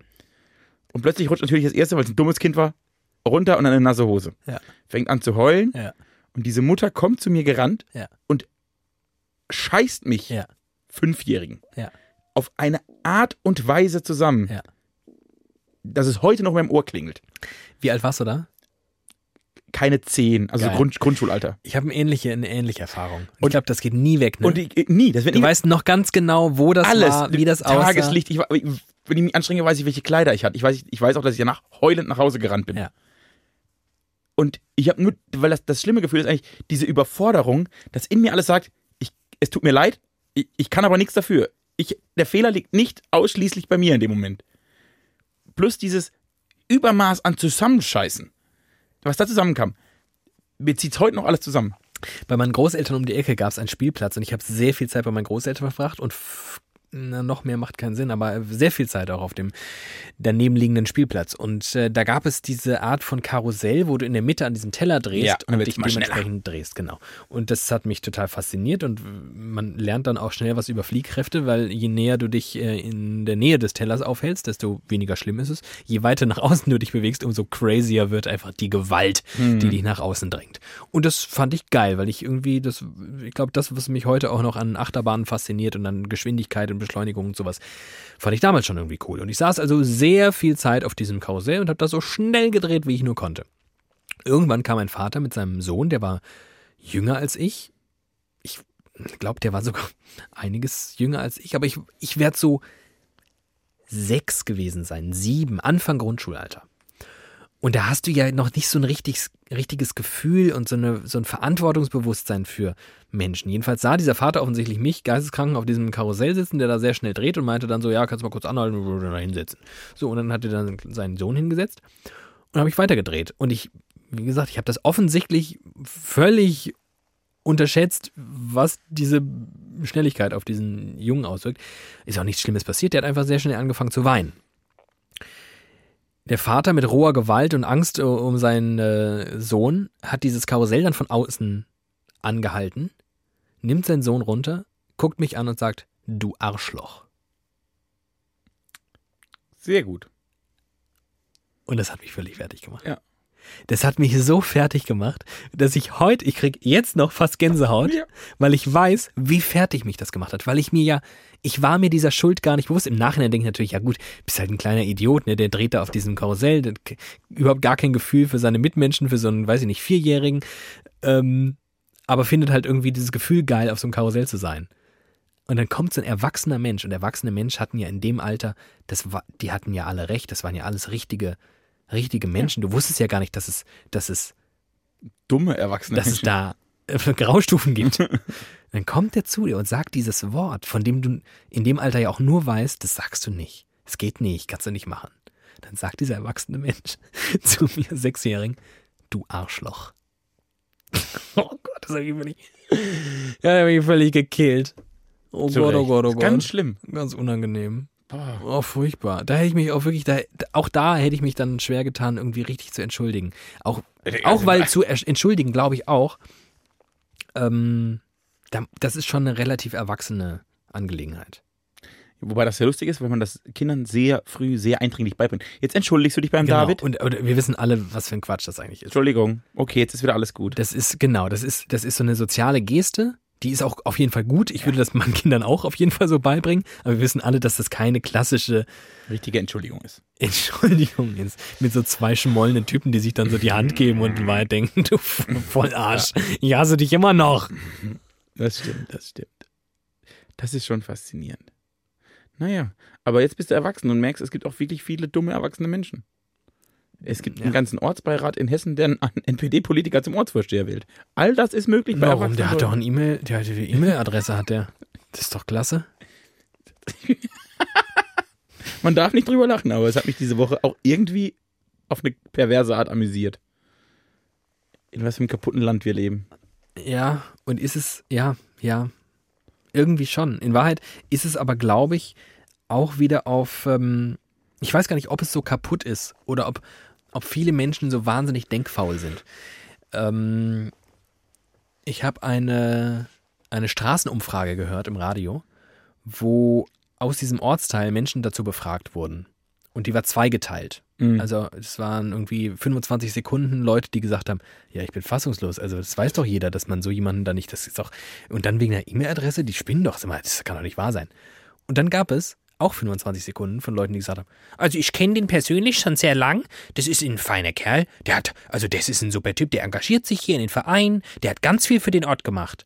Und plötzlich rutscht natürlich das erste, weil es ein dummes Kind war, runter und eine nasse Hose. Ja. Fängt an zu heulen. Ja. Und diese Mutter kommt zu mir gerannt Ja. und scheißt mich, Ja. Fünfjährigen, Ja. auf eine Art und Weise zusammen, Ja. dass es heute noch in meinem Ohr klingelt. Wie alt warst du da? Keine zehn, also. Grund, Grundschulalter. Ich habe eine ähnliche, eine ähnliche Erfahrung. Ich Und- glaube, das geht nie weg. Ne? Und ich, nie, das wird du weißt noch ganz genau, wo das alles, war, wie das aussah. Tageslicht, ich, wenn ich mich anstrenge, weiß ich, welche Kleider ich hatte. Ich weiß, ich weiß auch, dass ich danach heulend nach Hause gerannt bin. Ja. Und ich habe nur, weil das, das schlimme Gefühl ist eigentlich diese Überforderung, dass in mir alles sagt, ich, es tut mir leid, ich, ich kann aber nichts dafür. Ich, der Fehler liegt nicht ausschließlich bei mir in dem Moment. Plus dieses Übermaß an Zusammenscheißen, was da zusammenkam. Mir zieht's heute noch alles zusammen. Bei meinen Großeltern um die Ecke gab es einen Spielplatz und ich habe sehr viel Zeit bei meinen Großeltern verbracht und na, noch mehr macht keinen Sinn, aber sehr viel Zeit auch auf dem daneben liegenden Spielplatz. Und äh, da gab es diese Art von Karussell, wo du in der Mitte an diesem Teller drehst Ja, und dich immer schneller. dementsprechend drehst, genau. Und das hat mich total fasziniert und man lernt dann auch schnell was über Fliehkräfte, weil je näher du dich äh, in der Nähe des Tellers aufhältst, desto weniger schlimm ist es. Je weiter nach außen du dich bewegst, umso crazier wird einfach die Gewalt, Hm. die dich nach außen drängt. Und das fand ich geil, weil ich irgendwie das, ich glaube, das, was mich heute auch noch an Achterbahnen fasziniert und an Geschwindigkeit und Beschleunigung und sowas, fand ich damals schon irgendwie cool. Und ich saß also sehr viel Zeit auf diesem Karussell und habe das so schnell gedreht, wie ich nur konnte. Irgendwann kam mein Vater mit seinem Sohn, der war jünger als ich. Ich glaube, der war sogar einiges jünger als ich, aber ich, ich werde so sechs gewesen sein, sieben, Anfang Grundschulalter. Und da hast du ja noch nicht so ein richtiges, richtiges Gefühl und so, eine, so ein Verantwortungsbewusstsein für Menschen. Jedenfalls sah dieser Vater offensichtlich mich, geisteskranken, auf diesem Karussell sitzen, der da sehr schnell dreht und meinte dann so, ja, kannst du mal kurz anhalten und da hinsetzen. So, und dann hat er dann seinen Sohn hingesetzt und habe ich weitergedreht. Und ich wie gesagt, ich habe das offensichtlich völlig unterschätzt, was diese Schnelligkeit auf diesen Jungen auswirkt. Ist auch nichts Schlimmes passiert. Der hat einfach sehr schnell angefangen zu weinen. Der Vater mit roher Gewalt und Angst um seinen äh, Sohn hat dieses Karussell dann von außen angehalten, nimmt seinen Sohn runter, guckt mich an und sagt, du Arschloch. Sehr gut. Und das hat mich völlig fertig gemacht. Ja. Das hat mich so fertig gemacht, dass ich heute, ich krieg jetzt noch fast Gänsehaut, Ja. weil ich weiß, wie fertig mich das gemacht hat. Weil ich mir ja, ich war mir dieser Schuld gar nicht bewusst. Im Nachhinein denke ich natürlich, ja gut, bist halt ein kleiner Idiot, ne? Der dreht da auf diesem Karussell, der, hat überhaupt gar kein Gefühl für seine Mitmenschen, für so einen, weiß ich nicht, Vierjährigen, ähm, aber findet halt irgendwie dieses Gefühl geil, auf so einem Karussell zu sein. Und dann kommt so ein erwachsener Mensch und erwachsene Menschen hatten ja in dem Alter, das war, die hatten ja alle recht, das waren ja alles richtige, richtige Menschen. Du wusstest ja gar nicht, dass es, dass es Dumme Erwachsene. dass es da äh, Graustufen gibt. Dann kommt er zu dir und sagt dieses Wort, von dem du in dem Alter ja auch nur weißt, das sagst du nicht. Es geht nicht, kannst du nicht machen. Dann sagt dieser erwachsene Mensch zu mir, Sechsjährigen, du Arschloch. Oh Gott, das habe ich völlig, ja, hab ich völlig gekillt. Oh Gott, oh. Gott, oh Gott. Ganz schlimm. Ganz unangenehm. Boah. Oh, furchtbar. Da hätte ich mich auch wirklich, da, auch da hätte ich mich dann schwer getan, irgendwie richtig zu entschuldigen. Auch, auch weil zu entschuldigen, glaube ich auch, ähm, da, das ist schon eine relativ erwachsene Angelegenheit. Wobei das sehr lustig ist, weil man das Kindern sehr früh, sehr eindringlich beibringt. Jetzt entschuldigst du dich beim Genau. David? Und, und wir wissen alle, was für ein Quatsch das eigentlich ist. Entschuldigung. Okay, jetzt ist wieder alles gut. Das ist, genau, das ist, das ist so eine soziale Geste. Die ist auch auf jeden Fall gut. Ich würde das meinen Kindern auch auf jeden Fall so beibringen. Aber wir wissen alle, dass das keine klassische Richtige Entschuldigung ist. Entschuldigung ist. Mit so zwei schmollenden Typen, die sich dann so die Hand geben und in Wahrheit denken, du Vollarsch, ich hasse dich immer noch. Das stimmt, das stimmt. Das ist schon faszinierend. Naja, aber jetzt bist du erwachsen und merkst, es gibt auch wirklich viele dumme erwachsene Menschen. Es gibt Ja. einen ganzen Ortsbeirat in Hessen, der einen NPD-Politiker zum Ortsvorsteher wählt. All das ist möglich bei Warum? Der hat doch Leuten. ein E-Mail, der hat die E-Mail-Adresse hat der. Das ist doch klasse. Man darf nicht drüber lachen, aber es hat mich diese Woche auch irgendwie auf eine perverse Art amüsiert. In was für einem kaputten Land wir leben. Ja, und ist es, ja, ja, irgendwie schon. In Wahrheit ist es aber, glaube ich, auch wieder auf, ähm, ich weiß gar nicht, ob es so kaputt ist oder ob, ob viele Menschen so wahnsinnig denkfaul sind. Ähm, ich habe eine, eine Straßenumfrage gehört im Radio, wo aus diesem Ortsteil Menschen dazu befragt wurden. Und die war zweigeteilt. Mhm. Also es waren irgendwie 25 Sekunden Leute, die gesagt haben, ja, ich bin fassungslos. Also das weiß doch jeder, dass man so jemanden da nicht, das ist doch, und dann wegen der E-Mail-Adresse, die spinnen doch, das kann doch nicht wahr sein. Und dann gab es auch 25 Sekunden von Leuten, die gesagt haben, also ich kenne den persönlich schon sehr lang, das ist ein feiner Kerl, der hat, also das ist ein super Typ, der engagiert sich hier in den Verein, der hat ganz viel für den Ort gemacht.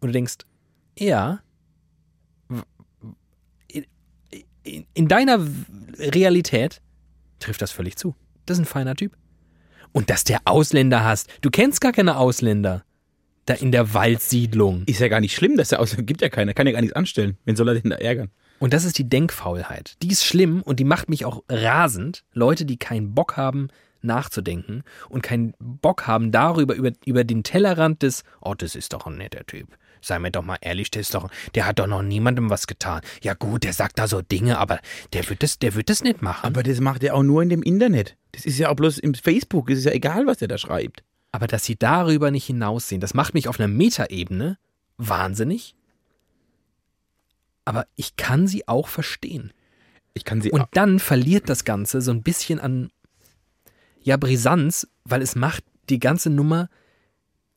Und du denkst, ja, in, in deiner Realität trifft das völlig zu. Das ist ein feiner Typ. Und dass der Ausländer hast. Du kennst gar keine Ausländer. Da in der Waldsiedlung. Ist ja gar nicht schlimm, dass er aus gibt ja keiner, kann ja gar nichts anstellen. Wen soll er denn da ärgern? Und das ist die Denkfaulheit. Die ist schlimm und die macht mich auch rasend. Leute, die keinen Bock haben, nachzudenken und keinen Bock haben darüber, über, über den Tellerrand des, oh, das ist doch ein netter Typ. Sei mir doch mal ehrlich, der ist doch, der hat doch noch niemandem was getan. Ja gut, der sagt da so Dinge, aber der wird das, der wird das nicht machen. Aber das macht er auch nur in dem Internet. Das ist ja auch bloß im Facebook. Es ist ja egal, was er da schreibt. Aber dass sie darüber nicht hinaussehen, das macht mich auf einer Metaebene wahnsinnig. Aber ich kann sie auch verstehen. Ich kann sie Und dann verliert das Ganze so ein bisschen an ja Brisanz, weil es macht die ganze Nummer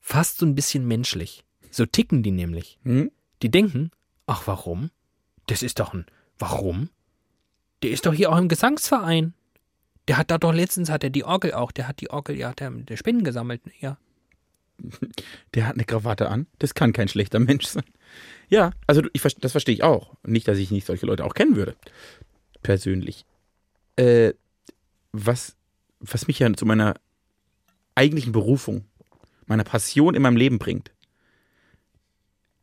fast so ein bisschen menschlich. So ticken die nämlich. Hm? Die denken, ach warum? Das ist doch ein warum? Der ist doch hier auch im Gesangsverein. Der hat da doch letztens hat er die Orgel auch, der hat die Orgel ja der, der Spinnen gesammelt, ja. Der hat eine Krawatte an. Das kann kein schlechter Mensch sein. Ja, also ich, das verstehe ich auch. Nicht, dass ich nicht solche Leute auch kennen würde. Persönlich. Äh, was, was mich ja zu meiner eigentlichen Berufung, meiner Passion in meinem Leben bringt.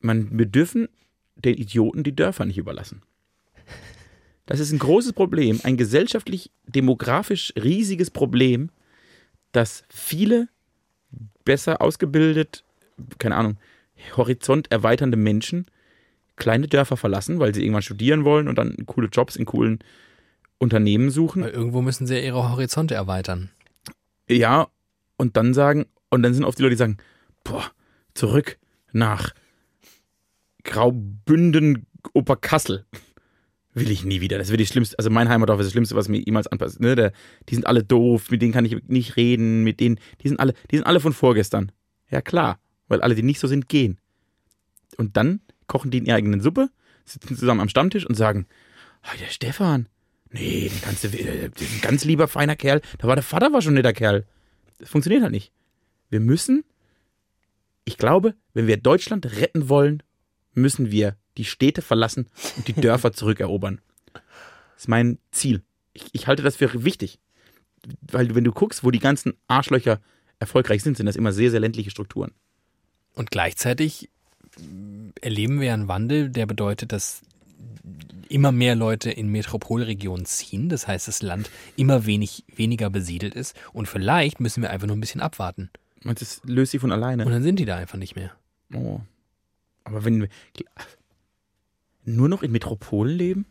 Man, wir dürfen den Idioten die Dörfer nicht überlassen. Das ist ein großes Problem, ein gesellschaftlich, demografisch riesiges Problem, dass viele besser ausgebildet, keine Ahnung, horizont erweiternde Menschen kleine Dörfer verlassen, weil sie irgendwann studieren wollen und dann coole Jobs in coolen Unternehmen suchen. Weil irgendwo müssen sie ja ihre Horizonte erweitern. Ja, und dann sagen, und dann sind oft die Leute, die sagen, boah, zurück nach Graubünden, Oberkassel. Will ich nie wieder. Das wird die schlimmste, also mein Heimatdorf ist das Schlimmste, was mir jemals anpasst. Ne? Der, die sind alle doof, mit denen kann ich nicht reden, mit denen, die sind alle, die sind alle von vorgestern. Ja klar, weil alle, die nicht so sind, gehen. Und dann kochen die in ihrer eigenen Suppe, sitzen zusammen am Stammtisch und sagen, oh, der Stefan, nee, kannst du, der ein ganz lieber, feiner Kerl. Da war der Vater war schon netter Kerl. Das funktioniert halt nicht. Wir müssen, ich glaube, wenn wir Deutschland retten wollen, müssen wir die Städte verlassen und die Dörfer zurückerobern. Das ist mein Ziel. Ich, ich halte das für wichtig. Weil wenn du guckst, wo die ganzen Arschlöcher erfolgreich sind, sind das immer sehr, sehr ländliche Strukturen. Und gleichzeitig erleben wir einen Wandel, der bedeutet, dass immer mehr Leute in Metropolregionen ziehen. Das heißt, das Land immer wenig, weniger besiedelt ist. Und vielleicht müssen wir einfach nur ein bisschen abwarten. Und das löst sie von alleine. Und dann sind die da einfach nicht mehr. Oh. Aber wenn wir nur noch in Metropolen leben?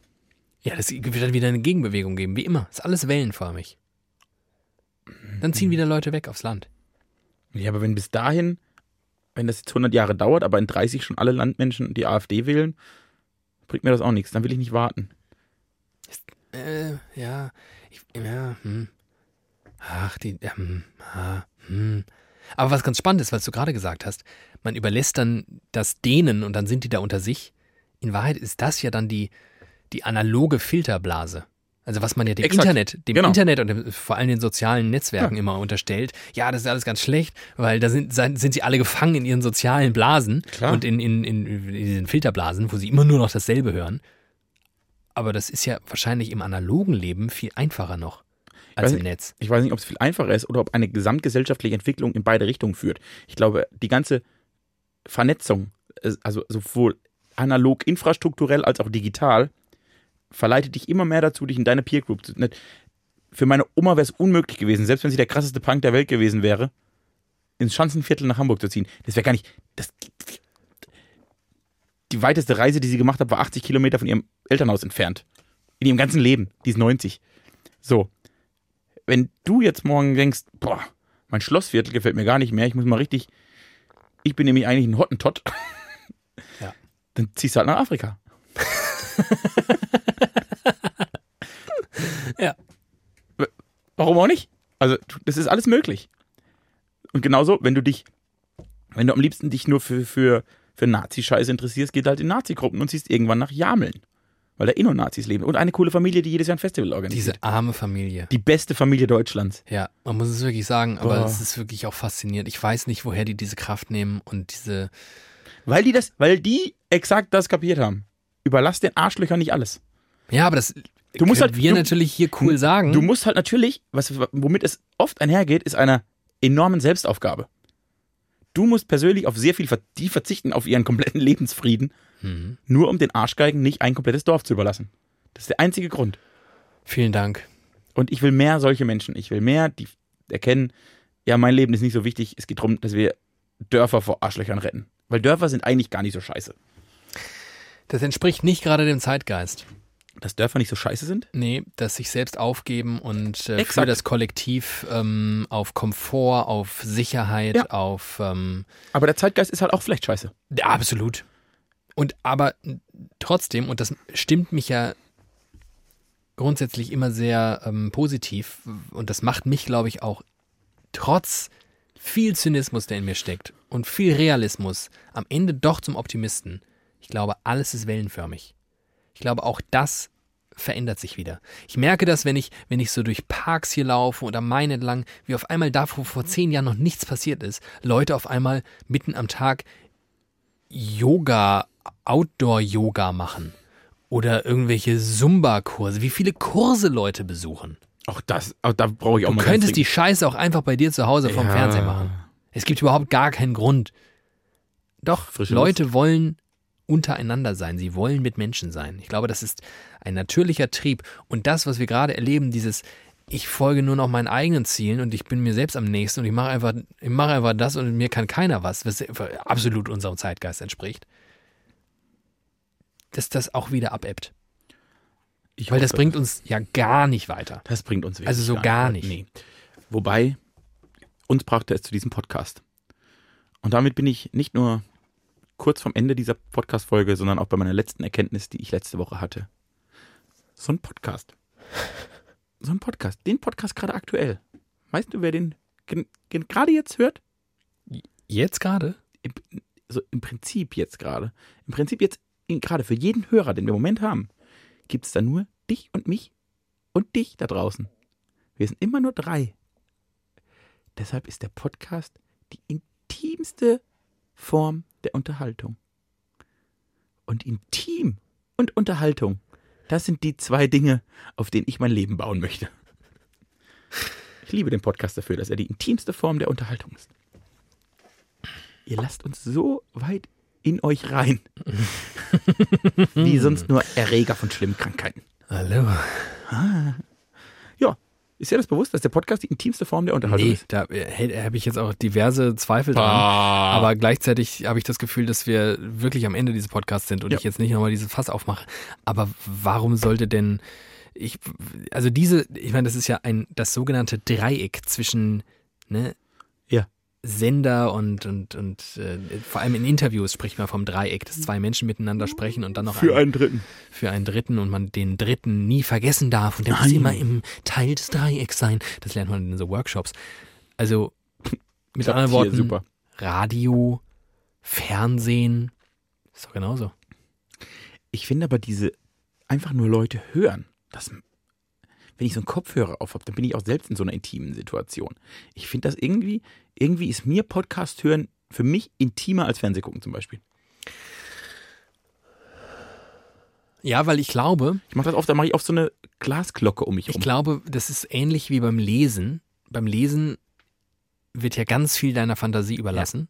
Ja, das wird dann wieder eine Gegenbewegung geben, wie immer. Ist alles wellenförmig. Dann ziehen wieder Leute weg aufs Land. Ja, aber wenn bis dahin, wenn das jetzt 100 Jahre dauert, aber in 30 schon alle Landmenschen die AfD wählen, bringt mir das auch nichts. Dann will ich nicht warten. Äh, ja, ich, ja, hm. Ach, die, ähm, ah, hm. Aber was ganz spannend ist, was du gerade gesagt hast, man überlässt dann das denen und dann sind die da unter sich. In Wahrheit ist das ja dann die, die analoge Filterblase. Also was man ja dem Exakt. Internet, dem Genau. Internet und dem, vor allem den sozialen Netzwerken Ja. immer unterstellt, ja, das ist alles ganz schlecht, weil da sind, sind sie alle gefangen in ihren sozialen Blasen Klar. und in, in, in, in diesen Filterblasen, wo sie immer nur noch dasselbe hören. Aber das ist ja wahrscheinlich im analogen Leben viel einfacher noch als weiß im nicht. Netz. Ich weiß nicht, ob es viel einfacher ist oder ob eine gesamtgesellschaftliche Entwicklung in beide Richtungen führt. Ich glaube, die ganze Vernetzung, äh, also sowohl analog infrastrukturell als auch digital, verleitet dich immer mehr dazu, dich in deine Peer Group zu. nicht- Für meine Oma wäre es unmöglich gewesen, selbst wenn sie der krasseste Punk der Welt gewesen wäre, ins Schanzenviertel nach Hamburg zu ziehen. Das wäre gar nicht. Das, die weiteste Reise, die sie gemacht hat, war 80 Kilometer von ihrem Elternhaus entfernt. In ihrem ganzen Leben. Die ist 90. So. Wenn du jetzt morgen denkst, boah, mein Schlossviertel gefällt mir gar nicht mehr, ich muss mal richtig. Ich bin nämlich eigentlich ein Hottentott. Ja. Dann ziehst du halt nach Afrika. Ja. Warum auch nicht? Also, das ist alles möglich. Und genauso, wenn du dich, wenn du am liebsten dich nur für, für, für Nazi-Scheiße interessierst, geht halt in Nazi-Gruppen und ziehst irgendwann nach Jameln. Weil da eh nur Nazis leben. Und eine coole Familie, die jedes Jahr ein Festival organisiert. Diese arme Familie. die beste Familie Deutschlands. Ja, man muss es wirklich sagen, aber Boah. es ist wirklich auch faszinierend. Ich weiß nicht, woher die diese Kraft nehmen und diese. Weil die das, weil die exakt das kapiert haben. Überlass den Arschlöchern nicht alles. Ja, aber das Du musst halt- wir du- natürlich hier cool sagen. Du musst halt natürlich, was, womit es oft einhergeht, ist einer enormen Selbstaufgabe. Du musst persönlich auf sehr viel, die verzichten auf ihren kompletten Lebensfrieden, Mhm. nur um den Arschgeigen nicht ein komplettes Dorf zu überlassen. Das ist der einzige Grund. Vielen Dank. Und ich will mehr solche Menschen. Ich will mehr, die erkennen, ja, mein Leben ist nicht so wichtig. Es geht darum, dass wir Dörfer vor Arschlöchern retten. Weil Dörfer sind eigentlich gar nicht so scheiße. Das entspricht nicht gerade dem Zeitgeist. Dass Dörfer nicht so scheiße sind? Nee, dass sich selbst aufgeben und äh, für das Kollektiv ähm, auf Komfort, auf Sicherheit, Ja. auf ähm, Aber der Zeitgeist ist halt auch vielleicht scheiße. Ja, absolut. Und aber trotzdem, und das stimmt mich ja grundsätzlich immer sehr ähm, positiv, und das macht mich, glaube ich, auch trotz viel Zynismus, der in mir steckt, und viel Realismus, am Ende doch zum Optimisten. Ich glaube, alles ist wellenförmig. Ich glaube, auch das verändert sich wieder. Ich merke das, wenn ich, wenn ich so durch Parks hier laufe oder Main entlang, wie auf einmal da, wo vor zehn Jahren noch nichts passiert ist, Leute auf einmal mitten am Tag Yoga, Outdoor-Yoga machen oder irgendwelche Zumba-Kurse, wie viele Kurse Leute besuchen. Auch das, auch da brauche ich auch Du mal ganz könntest die Scheiße auch einfach bei dir zu Hause vom Ja. Fernseher machen. Es gibt überhaupt gar keinen Grund. Doch, Frische Leute wollen untereinander sein. Sie wollen mit Menschen sein. Ich glaube, das ist ein natürlicher Trieb. Und das, was wir gerade erleben, dieses ich folge nur noch meinen eigenen Zielen und ich bin mir selbst am nächsten und ich mache einfach, ich mache einfach das und mir kann keiner was, was absolut unserem Zeitgeist entspricht, dass das auch wieder abebbt. Ich Weil das hoffe, bringt uns ja gar nicht weiter. das bringt uns Also so gar nicht. Nee. Wobei, uns brachte es zu diesem Podcast. Und damit bin ich nicht nur kurz vom Ende dieser Podcast-Folge, sondern auch bei meiner letzten Erkenntnis, die ich letzte Woche hatte. So ein Podcast. So ein Podcast. Den Podcast gerade aktuell. Weißt du, wer den gerade jetzt hört? Jetzt gerade? Im, so im Prinzip jetzt gerade. Im Prinzip jetzt gerade für jeden Hörer, den wir im Moment haben, gibt es da nur dich und mich und dich da draußen. Wir sind immer nur drei. Deshalb ist der Podcast die intimste Form der Unterhaltung. Und intim und Unterhaltung, das sind die zwei Dinge, auf denen ich mein Leben bauen möchte. Ich liebe den Podcast dafür, dass er die intimste Form der Unterhaltung ist. Ihr lasst uns so weit in euch rein, wie sonst nur Erreger von schlimmen Krankheiten. Hallo. Ja, ist ja das bewusst, dass der Podcast die intimste Form der Unterhaltung Nee, ist? da äh, habe ich jetzt auch diverse Zweifel dran. Aber gleichzeitig habe ich das Gefühl, dass wir wirklich am Ende dieses Podcasts sind und Ja. ich jetzt nicht nochmal dieses Fass aufmache. Aber warum sollte denn ich, also diese, ich meine, das ist ja ein, das sogenannte Dreieck zwischen, ne. Sender und, und, und äh, vor allem in Interviews spricht man vom Dreieck, dass zwei Menschen miteinander sprechen und dann noch Für ein, einen Dritten. für einen Dritten und man den Dritten nie vergessen darf und der muss Nein. immer im Teil des Dreiecks sein. Das lernt man in so Workshops. Also mit anderen Worten, super. Radio, Fernsehen, ist doch genauso. Ich finde aber diese einfach nur Leute hören, das, wenn ich so einen Kopfhörer auf habe, dann bin ich auch selbst in so einer intimen Situation. Ich finde das irgendwie, irgendwie ist mir Podcast hören für mich intimer als Fernsehgucken zum Beispiel. Ja, weil ich glaube, Ich mache das oft, da mache ich oft so eine Glasglocke um mich ich rum. glaube, das ist ähnlich wie beim Lesen. Beim Lesen wird ja ganz viel deiner Fantasie überlassen.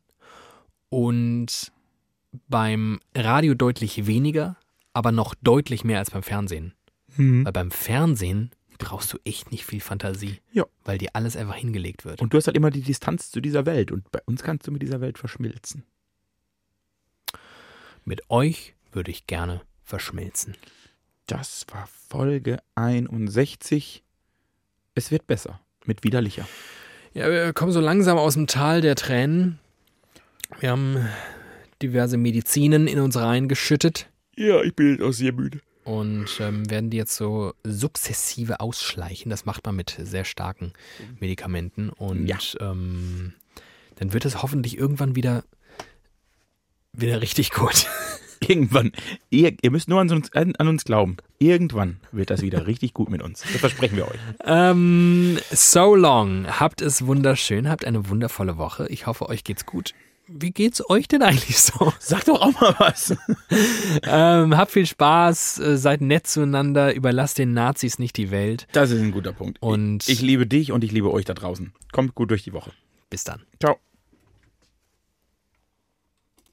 Und beim Radio deutlich weniger, aber noch deutlich mehr als beim Fernsehen. Mhm. Weil beim Fernsehen brauchst du echt nicht viel Fantasie. Ja. Weil dir alles einfach hingelegt wird. Und du hast halt immer die Distanz zu dieser Welt und bei uns kannst du mit dieser Welt verschmilzen. Mit euch würde ich gerne verschmilzen. Das war Folge 61. Es wird besser. Mit widerlicher. Ja, wir kommen so langsam aus dem Tal der Tränen. Wir haben diverse Medizinen in uns reingeschüttet Ja, ich bin jetzt auch sehr müde. Und ähm, werden die jetzt so sukzessive ausschleichen. Das macht man mit sehr starken Medikamenten und Ja. ähm, dann wird es hoffentlich irgendwann wieder wieder richtig gut. Irgendwann. Ihr, ihr müsst nur an uns, an, an uns glauben. Irgendwann wird das wieder richtig gut mit uns. Das versprechen wir euch. Ähm, so long. Habt es wunderschön, habt eine wundervolle Woche. Ich hoffe, euch geht's gut. Wie geht's euch denn eigentlich so? Sag doch auch mal was. ähm, habt viel Spaß, äh, seid nett zueinander, überlasst den Nazis nicht die Welt. Das ist ein guter Punkt. Und- ich, ich liebe dich und ich liebe euch da draußen. Kommt gut durch die Woche. Bis dann. Ciao.